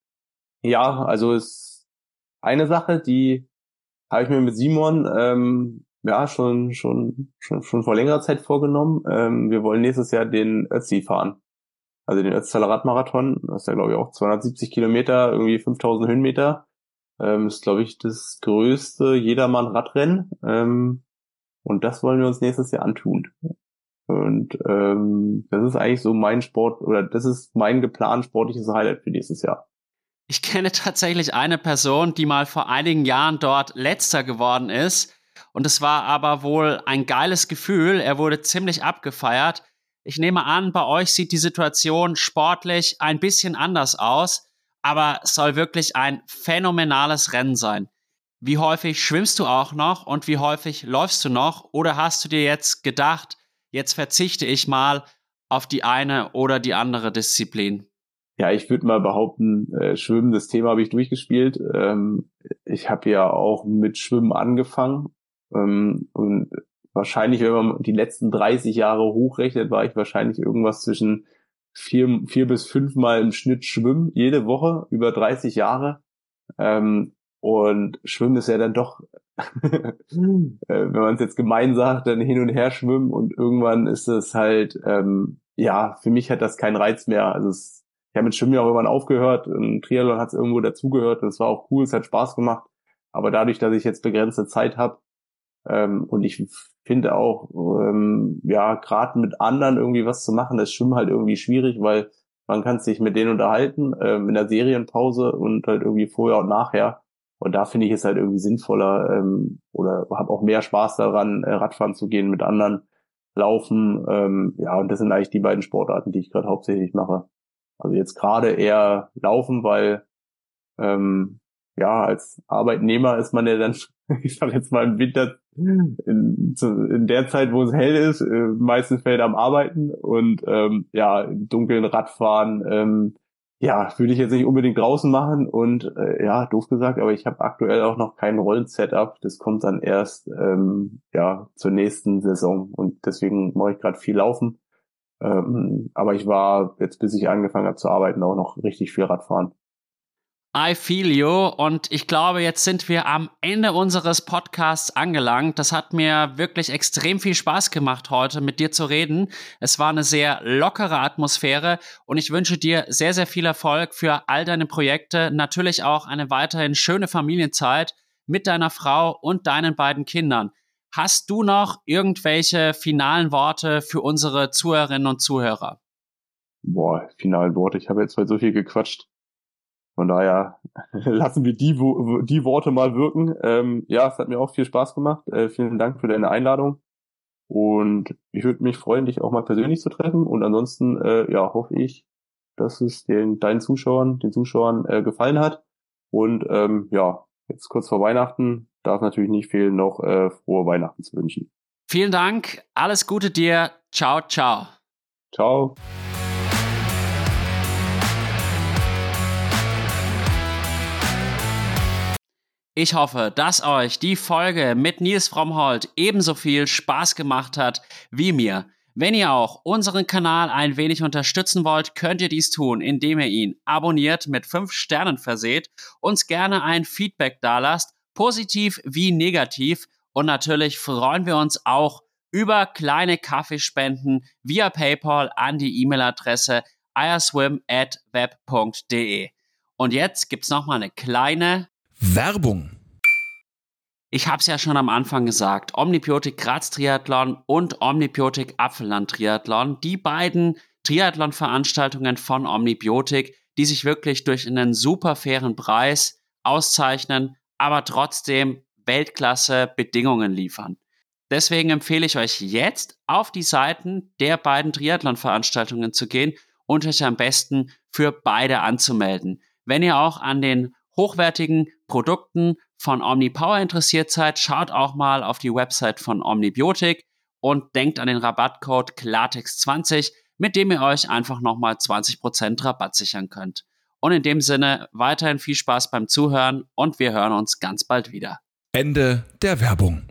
Ja, also ist eine Sache, die habe ich mir mit Simon ähm, ja schon schon schon schon vor längerer Zeit vorgenommen. Ähm, wir wollen nächstes Jahr den Ötzi fahren, also den Ötztaler Radmarathon. Das ist ja glaube ich auch 270 Kilometer, irgendwie 5000 Höhenmeter. Ähm, ist glaube ich das größte jedermann Radrennen. Ähm, und das wollen wir uns nächstes Jahr antun. Und ähm, das ist eigentlich so mein Sport oder das ist mein geplant sportliches Highlight für nächstes Jahr. Ich kenne tatsächlich eine Person, die mal vor einigen Jahren dort letzter geworden ist. Und es war aber wohl ein geiles Gefühl. Er wurde ziemlich abgefeiert. Ich nehme an, bei euch sieht die Situation sportlich ein bisschen anders aus, aber es soll wirklich ein phänomenales Rennen sein. Wie häufig schwimmst du auch noch und wie häufig läufst du noch? Oder hast du dir jetzt gedacht, jetzt verzichte ich mal auf die eine oder die andere Disziplin? Ja, ich würde mal behaupten, äh, Schwimmen, das Thema habe ich durchgespielt. Ähm, ich habe ja auch mit Schwimmen angefangen. Ähm, und wahrscheinlich, wenn man die letzten 30 Jahre hochrechnet, war ich wahrscheinlich irgendwas zwischen vier, vier bis fünfmal im Schnitt schwimmen, jede Woche, über 30 Jahre. Ähm, und Schwimmen ist ja dann doch, äh, wenn man es jetzt gemein sagt, dann hin und her schwimmen und irgendwann ist es halt, ähm, ja, für mich hat das keinen Reiz mehr. Also es, ich habe mit Schwimmen ja auch irgendwann aufgehört und Triathlon hat es irgendwo dazugehört und es war auch cool, es hat Spaß gemacht. Aber dadurch, dass ich jetzt begrenzte Zeit habe ähm, und ich finde auch, ähm, ja, gerade mit anderen irgendwie was zu machen, ist Schwimmen halt irgendwie schwierig, weil man kann sich mit denen unterhalten ähm, in der Serienpause und halt irgendwie vorher und nachher. Und da finde ich es halt irgendwie sinnvoller ähm, oder habe auch mehr Spaß daran, äh, Radfahren zu gehen mit anderen, Laufen. Ähm, ja, und das sind eigentlich die beiden Sportarten, die ich gerade hauptsächlich mache. Also jetzt gerade eher Laufen, weil ähm, ja, als Arbeitnehmer ist man ja dann, ich sag jetzt mal im Winter, in, in der Zeit, wo es hell ist, äh, meistens fällt am Arbeiten und ähm, ja, im dunklen Radfahren, ähm, ja, würde ich jetzt nicht unbedingt draußen machen und äh, ja, doof gesagt, aber ich habe aktuell auch noch kein Rollensetup. Das kommt dann erst ähm, ja zur nächsten Saison und deswegen mache ich gerade viel Laufen. Ähm, aber ich war jetzt, bis ich angefangen habe zu arbeiten, auch noch richtig viel Radfahren. I feel you. Und ich glaube, jetzt sind wir am Ende unseres Podcasts angelangt. Das hat mir wirklich extrem viel Spaß gemacht, heute mit dir zu reden. Es war eine sehr lockere Atmosphäre und ich wünsche dir sehr, sehr viel Erfolg für all deine Projekte. Natürlich auch eine weiterhin schöne Familienzeit mit deiner Frau und deinen beiden Kindern. Hast du noch irgendwelche finalen Worte für unsere Zuhörerinnen und Zuhörer? Boah, finalen Worte. Ich habe jetzt heute so viel gequatscht. Von daher lassen wir die, die Worte mal wirken. Ähm, ja, es hat mir auch viel Spaß gemacht. Äh, vielen Dank für deine Einladung. Und ich würde mich freuen, dich auch mal persönlich zu treffen. Und ansonsten, äh, ja, hoffe ich, dass es den deinen Zuschauern, den Zuschauern äh, gefallen hat. Und ähm, ja, jetzt kurz vor Weihnachten darf natürlich nicht fehlen, noch äh, frohe Weihnachten zu wünschen. Vielen Dank, alles Gute dir. Ciao, ciao. Ciao. Ich hoffe, dass euch die Folge mit Nils Frommholt ebenso viel Spaß gemacht hat wie mir. Wenn ihr auch unseren Kanal ein wenig unterstützen wollt, könnt ihr dies tun, indem ihr ihn abonniert, mit 5 Sternen verseht, uns gerne ein Feedback dalasst, positiv wie negativ. Und natürlich freuen wir uns auch über kleine Kaffeespenden via PayPal an die E-Mail-Adresse iaswim@web.de. Und jetzt gibt's noch mal eine kleine Werbung. Ich habe es ja schon am Anfang gesagt, Omnibiotik Graz Triathlon und Omnibiotik Apfelland Triathlon, die beiden Triathlon-Veranstaltungen von Omnibiotik, die sich wirklich durch einen super fairen Preis auszeichnen, aber trotzdem Weltklasse Bedingungen liefern. Deswegen empfehle ich euch jetzt auf die Seiten der beiden Triathlon-Veranstaltungen zu gehen und euch am besten für beide anzumelden. Wenn ihr auch an den hochwertigen Produkten von OmniPower interessiert seid, schaut auch mal auf die Website von Omnibiotik und denkt an den Rabattcode Klartext20, mit dem ihr euch einfach nochmal 20% Rabatt sichern könnt. Und in dem Sinne weiterhin viel Spaß beim Zuhören und wir hören uns ganz bald wieder. Ende der Werbung.